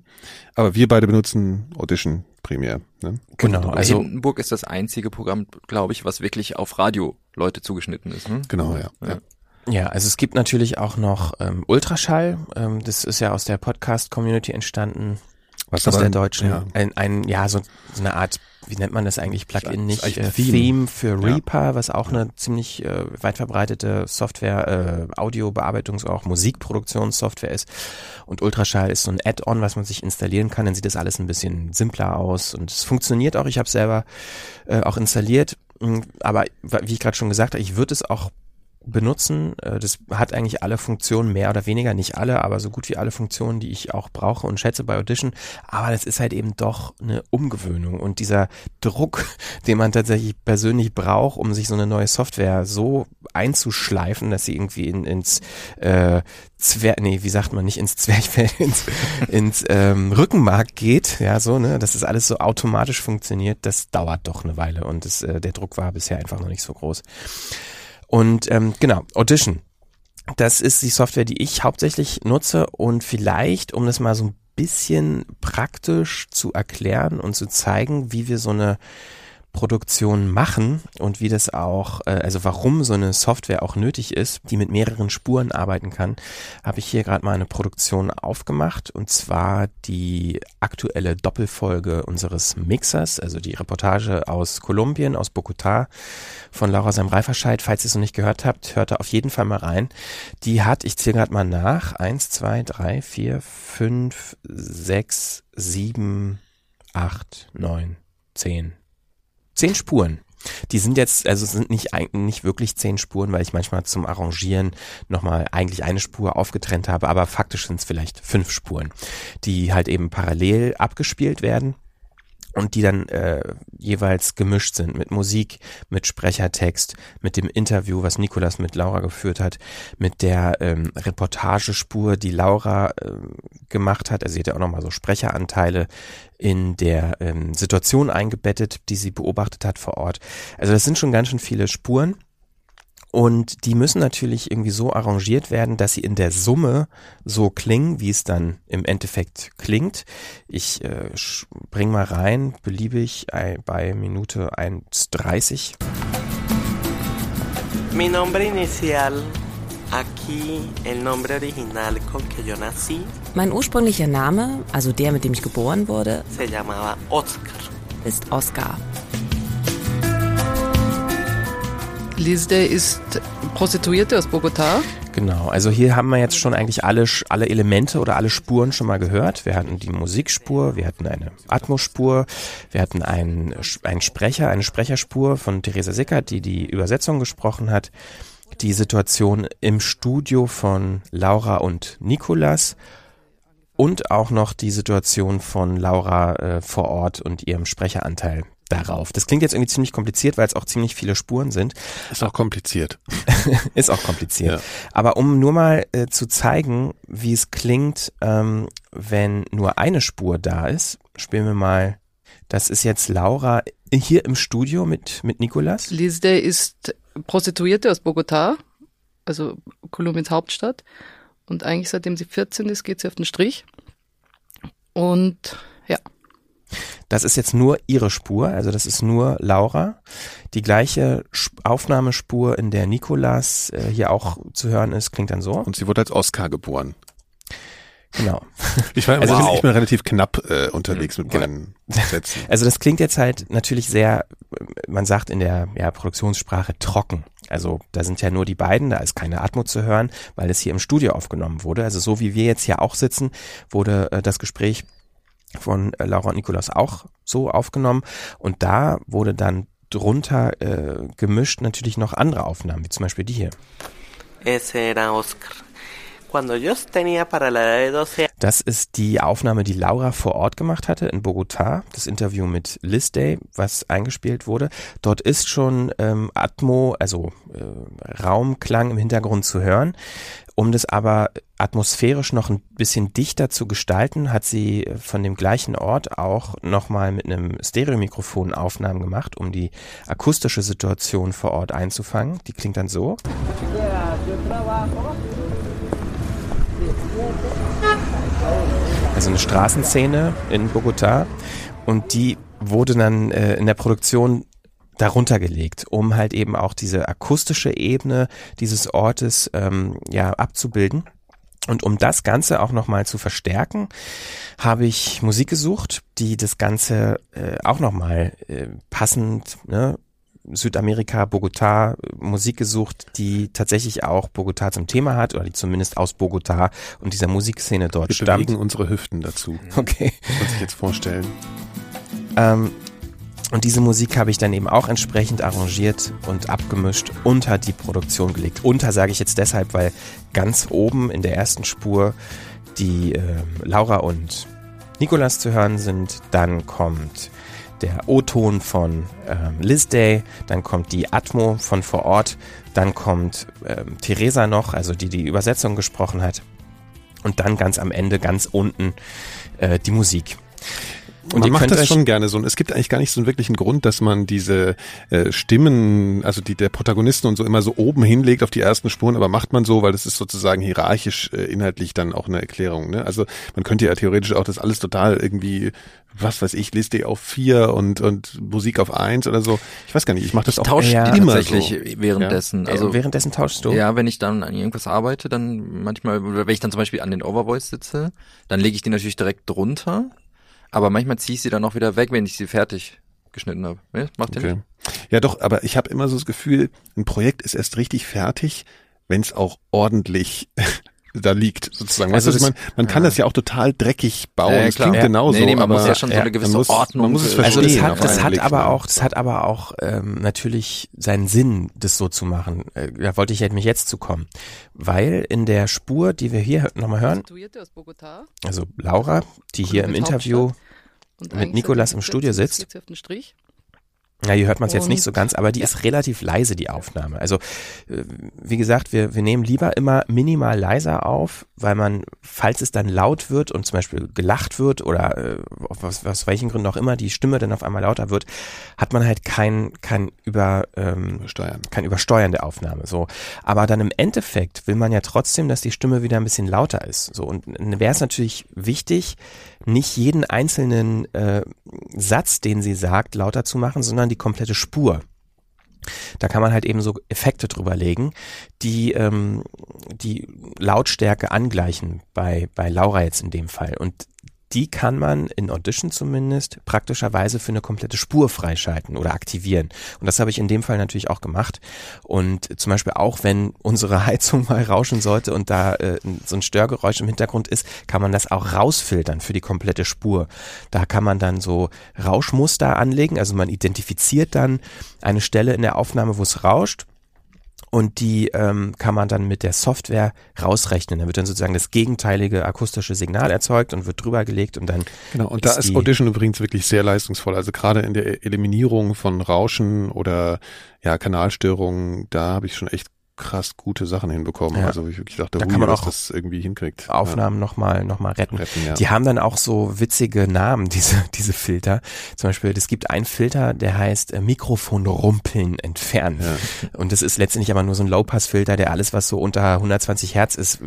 Aber wir beide benutzen Audition primär. Ne? Genau. Und also Hindenburg ist das einzige Programm, glaube ich, was wirklich auf Radio-Leute zugeschnitten ist. Ne? Genau, ja. ja. ja. Ja, also es gibt natürlich auch noch ähm, Ultraschall. Ähm, das ist ja aus der Podcast-Community entstanden. Was aus der deutschen. Ja. Ein, ein, ja, so, so eine Art, wie nennt man das eigentlich? Plugin, nicht äh, Theme. Theme für Reaper, ja. was auch eine ziemlich äh, weit verbreitete Software, äh, Audio-Bearbeitungs-, auch Musikproduktionssoftware ist. Und Ultraschall ist so ein Add-on, was man sich installieren kann. Dann sieht das alles ein bisschen simpler aus und es funktioniert auch. Ich habe selber äh, auch installiert. Hm, aber wie ich gerade schon gesagt habe, ich würde es auch benutzen. Äh, das hat eigentlich alle Funktionen, mehr oder weniger, nicht alle, aber so gut wie alle Funktionen, die ich auch brauche und schätze bei Audition. Aber das ist halt eben doch eine Umgewöhnung und dieser Druck, [laughs] den man tatsächlich persönlich braucht, um sich so eine neue Software so einzuschleifen, dass sie irgendwie in, ins äh, Zwer nee, wie sagt man, nicht ins Zwerchfell, [laughs] ins, ins ähm, Rückenmark geht, ja, so, ne, dass das alles so automatisch funktioniert, das dauert doch eine Weile und das, äh, der Druck war bisher einfach noch nicht so groß. Und ähm, genau, Audition. Das ist die Software, die ich hauptsächlich nutze und vielleicht, um das mal so ein bisschen praktisch zu erklären und zu zeigen, wie wir so eine Produktion machen und wie das auch, äh, also warum so eine Software auch nötig ist, die mit mehreren Spuren arbeiten kann, habe ich hier gerade mal eine Produktion aufgemacht und zwar die aktuelle Doppelfolge unseres Mixers, also die Reportage aus Kolumbien, aus Bogotá von Laura Sam-Reiferscheid. Falls ihr es noch nicht gehört habt, hört da auf jeden Fall mal rein. Die hat, ich zähle gerade mal nach, eins, zwei, drei, vier, fünf, sechs, sieben, acht, neun, zehn, zehn Spuren. Die sind jetzt, also sind nicht, nicht wirklich zehn Spuren, weil ich manchmal zum Arrangieren nochmal eigentlich eine Spur aufgetrennt habe, aber faktisch sind es vielleicht fünf Spuren, die halt eben parallel abgespielt werden und die dann äh, jeweils gemischt sind mit Musik, mit Sprechertext, mit dem Interview, was Nikolas mit Laura geführt hat, mit der ähm, Reportagespur, die Laura äh, gemacht hat. Also sie hat ja auch nochmal so Sprecheranteile in der ähm, Situation eingebettet, die sie beobachtet hat vor Ort. Also das sind schon ganz schön viele Spuren. Und die müssen natürlich irgendwie so arrangiert werden, dass sie in der Summe so klingen, wie es dann im Endeffekt klingt. Ich äh, bring mal rein, beliebig bei Minute 1.30. Mi nombre inicial Aquí el nombre original con que yo nací. Mein ursprünglicher Name, also der, mit dem ich geboren wurde, se llamaba Oscar. ist Oscar. Lisde ist Prostituierte aus Bogotá. Genau, also hier haben wir jetzt schon eigentlich alle, alle Elemente oder alle Spuren schon mal gehört. Wir hatten die Musikspur, wir hatten eine Atmospur, wir hatten einen, einen Sprecher, eine Sprecherspur von Theresa Sickert, die die Übersetzung gesprochen hat. Die Situation im Studio von Laura und Nikolas und auch noch die Situation von Laura äh, vor Ort und ihrem Sprecheranteil darauf. Das klingt jetzt irgendwie ziemlich kompliziert, weil es auch ziemlich viele Spuren sind. Ist auch kompliziert. [laughs] ist auch kompliziert. Ja. Aber um nur mal äh, zu zeigen, wie es klingt, ähm, wenn nur eine Spur da ist, spielen wir mal. Das ist jetzt Laura hier im Studio mit, mit Nikolas. Lisde ist Prostituierte aus Bogotá, also Kolumbiens Hauptstadt. Und eigentlich seitdem sie 14 ist, geht sie auf den Strich. Und ja. Das ist jetzt nur ihre Spur, also das ist nur Laura. Die gleiche Aufnahmespur, in der Nikolas äh, hier auch zu hören ist, klingt dann so. Und sie wurde als Oscar geboren. Genau. Ich, war, also wow. ich bin relativ knapp äh, unterwegs mit genau. meinen [laughs] Sätzen. Also das klingt jetzt halt natürlich sehr, man sagt in der ja, Produktionssprache trocken. Also da sind ja nur die beiden, da ist keine Atmo zu hören, weil es hier im Studio aufgenommen wurde. Also so wie wir jetzt hier auch sitzen, wurde äh, das Gespräch von äh, Laura und Nikolaus auch so aufgenommen. Und da wurde dann drunter äh, gemischt natürlich noch andere Aufnahmen, wie zum Beispiel die hier. Ese era Oscar. Das ist die Aufnahme, die Laura vor Ort gemacht hatte in Bogotá, das Interview mit Liz Day, was eingespielt wurde. Dort ist schon ähm, Atmo, also äh, Raumklang im Hintergrund zu hören. Um das aber atmosphärisch noch ein bisschen dichter zu gestalten, hat sie von dem gleichen Ort auch nochmal mit einem Stereomikrofon Aufnahmen gemacht, um die akustische Situation vor Ort einzufangen. Die klingt dann so. Also eine Straßenszene in Bogota und die wurde dann äh, in der Produktion darunter gelegt, um halt eben auch diese akustische Ebene dieses Ortes ähm, ja abzubilden. Und um das Ganze auch nochmal zu verstärken, habe ich Musik gesucht, die das Ganze äh, auch nochmal äh, passend, ne, Südamerika, Bogota, Musik gesucht, die tatsächlich auch Bogota zum Thema hat oder die zumindest aus Bogota und dieser Musikszene dort Wir stammt. Wir unsere Hüften dazu. Okay. Muss ich jetzt vorstellen. Ähm, und diese Musik habe ich dann eben auch entsprechend arrangiert und abgemischt unter die Produktion gelegt. Unter sage ich jetzt deshalb, weil ganz oben in der ersten Spur die äh, Laura und Nikolas zu hören sind. Dann kommt der O-Ton von ähm, Liz Day, dann kommt die Atmo von vor Ort, dann kommt ähm, Theresa noch, also die die Übersetzung gesprochen hat. Und dann ganz am Ende, ganz unten, äh, die Musik. Und man macht das schon gerne so. Und es gibt eigentlich gar nicht so einen wirklichen Grund, dass man diese äh, Stimmen, also die der Protagonisten und so immer so oben hinlegt auf die ersten Spuren, aber macht man so, weil das ist sozusagen hierarchisch äh, inhaltlich dann auch eine Erklärung. Ne? Also man könnte ja theoretisch auch das alles total irgendwie, was weiß ich, Liste auf vier und und Musik auf eins oder so. Ich weiß gar nicht. Ich mache das auch Tauscht ja, immer tatsächlich so. währenddessen. Ja. Also währenddessen tauschst du. Ja, wenn ich dann an irgendwas arbeite, dann manchmal, wenn ich dann zum Beispiel an den Overvoice sitze, dann lege ich die natürlich direkt drunter aber manchmal ziehe ich sie dann auch wieder weg, wenn ich sie fertig geschnitten habe. Macht ihr okay. nicht? Ja doch, aber ich habe immer so das Gefühl, ein Projekt ist erst richtig fertig, wenn es auch ordentlich da liegt, sozusagen. Also das, man, man kann ja. das ja auch total dreckig bauen. Ja, das klingt ja. genauso. Nee, nee, man muss ja schon so eine gewisse muss, Ordnung. muss es also das hat, das hat aber auch, das hat aber auch ähm, natürlich seinen Sinn, das so zu machen. Äh, da wollte ich mich jetzt zu kommen, weil in der Spur, die wir hier nochmal hören, also Laura, die hier im Interview mit Nikolas im Studio sitzt. Ja, hier hört man es jetzt nicht so ganz, aber die ja. ist relativ leise, die Aufnahme. Also äh, wie gesagt, wir, wir nehmen lieber immer minimal leiser auf, weil man, falls es dann laut wird und zum Beispiel gelacht wird oder äh, aus, aus welchen Gründen auch immer die Stimme dann auf einmal lauter wird, hat man halt kein, kein über ähm, Übersteuern. kein Übersteuern der Aufnahme. So, aber dann im Endeffekt will man ja trotzdem, dass die Stimme wieder ein bisschen lauter ist. So und wäre es natürlich wichtig, nicht jeden einzelnen äh, Satz, den sie sagt, lauter zu machen, sondern die komplette Spur. Da kann man halt eben so Effekte drüber legen, die ähm, die Lautstärke angleichen bei bei Laura jetzt in dem Fall. Und die kann man in Audition zumindest praktischerweise für eine komplette Spur freischalten oder aktivieren. Und das habe ich in dem Fall natürlich auch gemacht. Und zum Beispiel auch, wenn unsere [laughs] Heizung mal rauschen sollte und da äh, so ein Störgeräusch im Hintergrund ist, kann man das auch rausfiltern für die komplette Spur. Da kann man dann so Rauschmuster anlegen. Also man identifiziert dann eine Stelle in der Aufnahme, wo es rauscht und die ähm, kann man dann mit der Software rausrechnen. Da wird dann sozusagen das gegenteilige akustische Signal erzeugt und wird drüber gelegt und dann. Genau, und ist da ist Audition übrigens wirklich sehr leistungsvoll. Also gerade in der Eliminierung von Rauschen oder ja, Kanalstörungen, da habe ich schon echt krass gute Sachen hinbekommen. Ja. Also ich wirklich dachte, da kann man auch das irgendwie hinkriegt. Aufnahmen ja. nochmal noch mal retten. retten ja. Die haben dann auch so witzige Namen, [laughs] diese, diese Filter. Zum Beispiel, es gibt einen Filter, der heißt äh, Mikrofonrumpeln entfernen. Ja. Und das ist letztendlich aber nur so ein Low-Pass-Filter, der alles, was so unter 120 Hertz ist,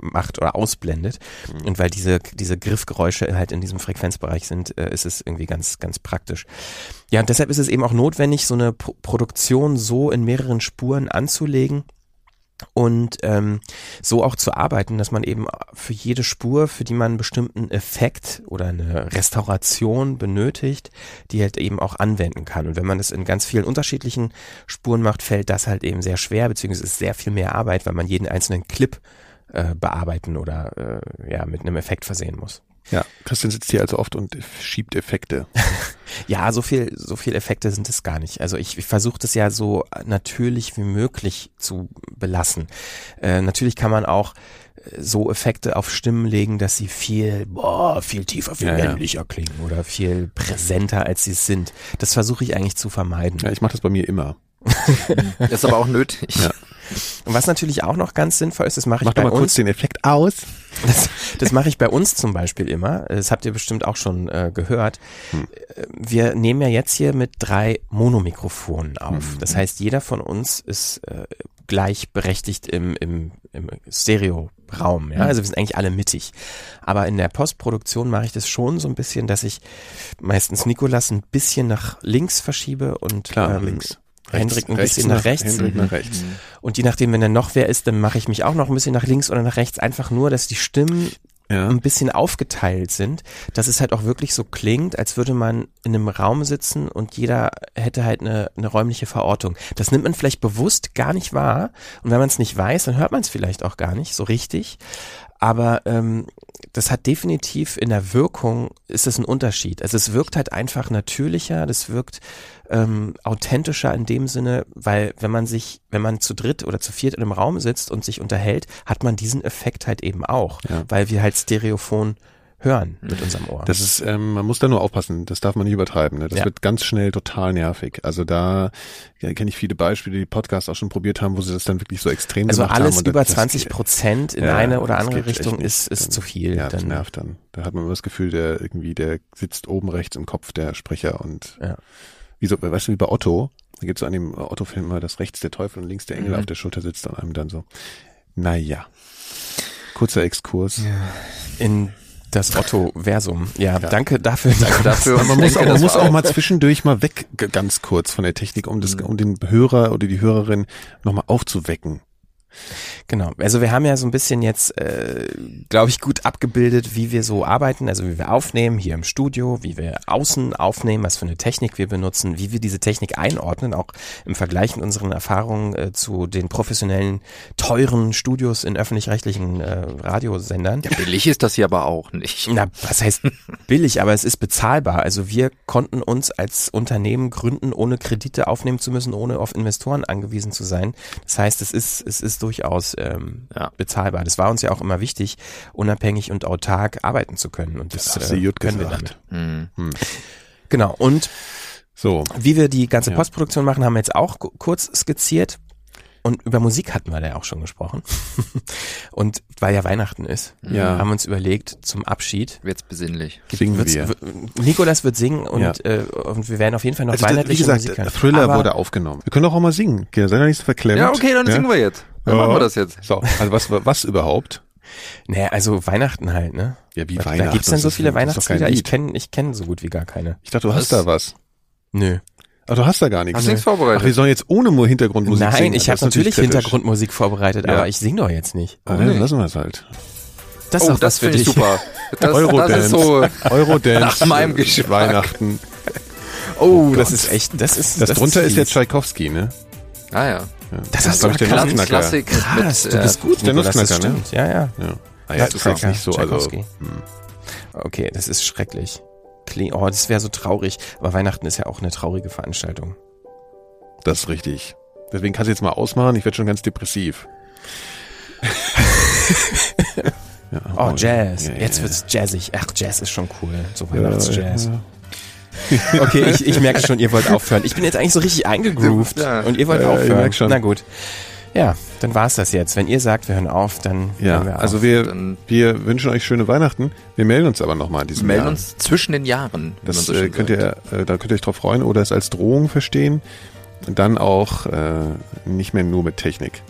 wegmacht oder ausblendet. Mhm. Und weil diese, diese Griffgeräusche halt in diesem Frequenzbereich sind, äh, ist es irgendwie ganz, ganz praktisch. Ja, und deshalb ist es eben auch notwendig, so eine Pro Produktion so in mehreren Spuren anzulegen, und ähm, so auch zu arbeiten, dass man eben für jede Spur, für die man einen bestimmten Effekt oder eine Restauration benötigt, die halt eben auch anwenden kann. Und wenn man das in ganz vielen unterschiedlichen Spuren macht, fällt das halt eben sehr schwer, beziehungsweise ist sehr viel mehr Arbeit, weil man jeden einzelnen Clip äh, bearbeiten oder äh, ja mit einem Effekt versehen muss. Ja, Christian sitzt hier also oft und schiebt Effekte. [laughs] ja, so viel, so viel Effekte sind es gar nicht. Also ich, ich versuche das ja so natürlich wie möglich zu belassen. Äh, natürlich kann man auch äh, so Effekte auf Stimmen legen, dass sie viel, boah, viel tiefer, viel ja, männlicher ja. klingen oder viel präsenter, als sie sind. Das versuche ich eigentlich zu vermeiden. Ja, ich mache das bei mir immer. Das [laughs] ist aber auch nötig. Ja. Und was natürlich auch noch ganz sinnvoll ist, das mache ich Mach bei doch mal uns. kurz den Effekt aus. Das, das mache ich bei uns zum Beispiel immer. Das habt ihr bestimmt auch schon äh, gehört. Hm. Wir nehmen ja jetzt hier mit drei Monomikrofonen auf. Hm. Das heißt, jeder von uns ist äh, gleichberechtigt im, im, im Stereo-Raum. Ja? Hm. Also wir sind eigentlich alle mittig. Aber in der Postproduktion mache ich das schon so ein bisschen, dass ich meistens Nikolas ein bisschen nach links verschiebe und Klar, ähm, links. Hendrik ein bisschen nach, nach rechts. Hendrik nach rechts. Mhm. Und je nachdem, wenn dann noch wer ist, dann mache ich mich auch noch ein bisschen nach links oder nach rechts. Einfach nur, dass die Stimmen ja. ein bisschen aufgeteilt sind, dass es halt auch wirklich so klingt, als würde man in einem Raum sitzen und jeder hätte halt eine, eine räumliche Verortung. Das nimmt man vielleicht bewusst gar nicht wahr und wenn man es nicht weiß, dann hört man es vielleicht auch gar nicht so richtig. Aber ähm, das hat definitiv in der Wirkung ist es ein Unterschied. Also es wirkt halt einfach natürlicher, das wirkt ähm, authentischer in dem Sinne, weil wenn man sich, wenn man zu dritt oder zu viert in einem Raum sitzt und sich unterhält, hat man diesen Effekt halt eben auch, ja. weil wir halt Stereophon hören mit unserem Ohr. Das ist, ähm, man muss da nur aufpassen, das darf man nicht übertreiben. Ne? Das ja. wird ganz schnell total nervig. Also da ja, kenne ich viele Beispiele, die Podcasts auch schon probiert haben, wo sie das dann wirklich so extrem also gemacht haben. Also alles über 20 Prozent in ja, eine oder andere Richtung ist, ist dann, zu viel. Ja, das dann. nervt dann. Da hat man immer das Gefühl, der irgendwie, der sitzt oben rechts im Kopf der Sprecher und ja wie so, weißt du, wie bei Otto, da gibt es so an dem Otto-Film mal, dass rechts der Teufel und links der Engel mhm. auf der Schulter sitzt und einem dann so. Naja. Kurzer Exkurs. Ja. In das Otto-Versum. Ja, ja, danke dafür. Danke dafür. man muss, auch, man muss auch mal zwischendurch mal weg, ganz kurz von der Technik, um das, mhm. um den Hörer oder die Hörerin nochmal aufzuwecken. Genau. Also wir haben ja so ein bisschen jetzt, äh, glaube ich, gut abgebildet, wie wir so arbeiten, also wie wir aufnehmen hier im Studio, wie wir außen aufnehmen, was für eine Technik wir benutzen, wie wir diese Technik einordnen, auch im Vergleich mit unseren Erfahrungen äh, zu den professionellen, teuren Studios in öffentlich-rechtlichen äh, Radiosendern. Ja, billig ist das hier aber auch nicht. Na, was heißt billig, aber es ist bezahlbar. Also wir konnten uns als Unternehmen gründen, ohne Kredite aufnehmen zu müssen, ohne auf Investoren angewiesen zu sein. Das heißt, es ist, es ist durchaus ähm, ja. bezahlbar. Das war uns ja auch immer wichtig, unabhängig und autark arbeiten zu können. Und das, das äh, können wir damit. Mhm. Hm. Genau. Und so. wie wir die ganze Postproduktion machen, haben wir jetzt auch kurz skizziert. Und über Musik hatten wir da ja auch schon gesprochen. [laughs] und weil ja Weihnachten ist, ja. haben wir uns überlegt, zum Abschied. Wird's besinnlich. Singen wir. Nikolas wird singen und, ja. äh, und wir werden auf jeden Fall noch also weihnachtliche wie gesagt, Musik Thriller Aber wurde aufgenommen. Wir können doch auch mal singen. Sei doch nicht so verklemmt. Ja, okay, dann ja? singen wir jetzt. Dann machen wir das jetzt. So, also was, was überhaupt? [laughs] Naja, also Weihnachten halt, ne? Ja, wie Weihnachten. Da gibt's denn so viele Weihnachtslieder? Ich kenne ich kenn so gut wie gar keine. Ich dachte, du was? hast da was. Nö. Ach, du hast da gar nichts. Hast nichts vorbereitet? Ach, wir sollen jetzt ohne nur Hintergrundmusik Nein, singen. Nein, ich habe natürlich Hintergrundmusik vorbereitet, ja. aber ich sing doch jetzt nicht. Ah, dann lassen wir es halt. Das ist oh, das finde ich super. [laughs] Das, Eurodance. Das ist so Eurodance. Nach meinem Geschmack. Weihnachten. Oh, oh das ist echt, das ist, das, das drunter ist, ist jetzt Tschaikowski, ne? Ah, ja. Das, das ist, glaube ich, der Nussknacker. Klassik. Krass, mit, du bist gut. Der Nussknacker, ne? Ja, ja. ja. Ah, ja, das ist jetzt nicht so, also. Hm. Okay, das ist schrecklich. Oh, das wäre so traurig. Aber Weihnachten ist ja auch eine traurige Veranstaltung. Das ist richtig. Deswegen kannst du jetzt mal ausmachen, ich werde schon ganz depressiv. [laughs] ja, oh, Jazz. Ja, jetzt wird's jazzig. Ach, Jazz ist schon cool. So Weihnachtsjazz. [laughs] okay, ich, ich merke schon, ihr wollt aufhören. Ich bin jetzt eigentlich so richtig eingegroovt und ihr wollt aufhören. Na gut. Ja, dann war's das jetzt. Wenn ihr sagt, wir hören auf, dann ja, hören wir auf. Also wir, wir wünschen euch schöne Weihnachten. Wir melden uns aber nochmal in diesem Wir melden Jahr. uns zwischen den Jahren. Das so äh, könnt ihr, äh, da könnt ihr euch drauf freuen oder es als Drohung verstehen. Und dann auch äh, nicht mehr nur mit Technik.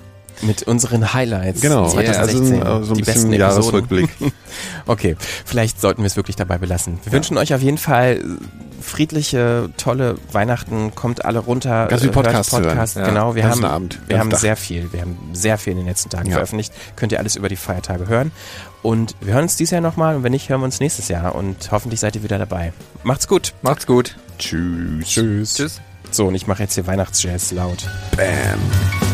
Mit unseren Highlights. Genau, 2016. Also so ein die bisschen Jahresrückblick. [laughs] okay, vielleicht sollten wir es wirklich dabei belassen. Wir ja. wünschen euch auf jeden Fall friedliche, tolle Weihnachten. Kommt alle runter. Ganz viel Podcast, Podcast. Ja. Genau, wir haben, Abend, wir haben sehr viel. Wir haben sehr viel in den letzten Tagen ja. veröffentlicht. Könnt ihr alles über die Feiertage hören. Und wir hören uns dieses Jahr nochmal und wenn nicht, hören wir uns nächstes Jahr und hoffentlich seid ihr wieder dabei. Macht's gut. Macht's gut. Tschüss. Tschüss. Tschüss. So, und ich mache jetzt hier Weihnachtsjazz laut. Bam.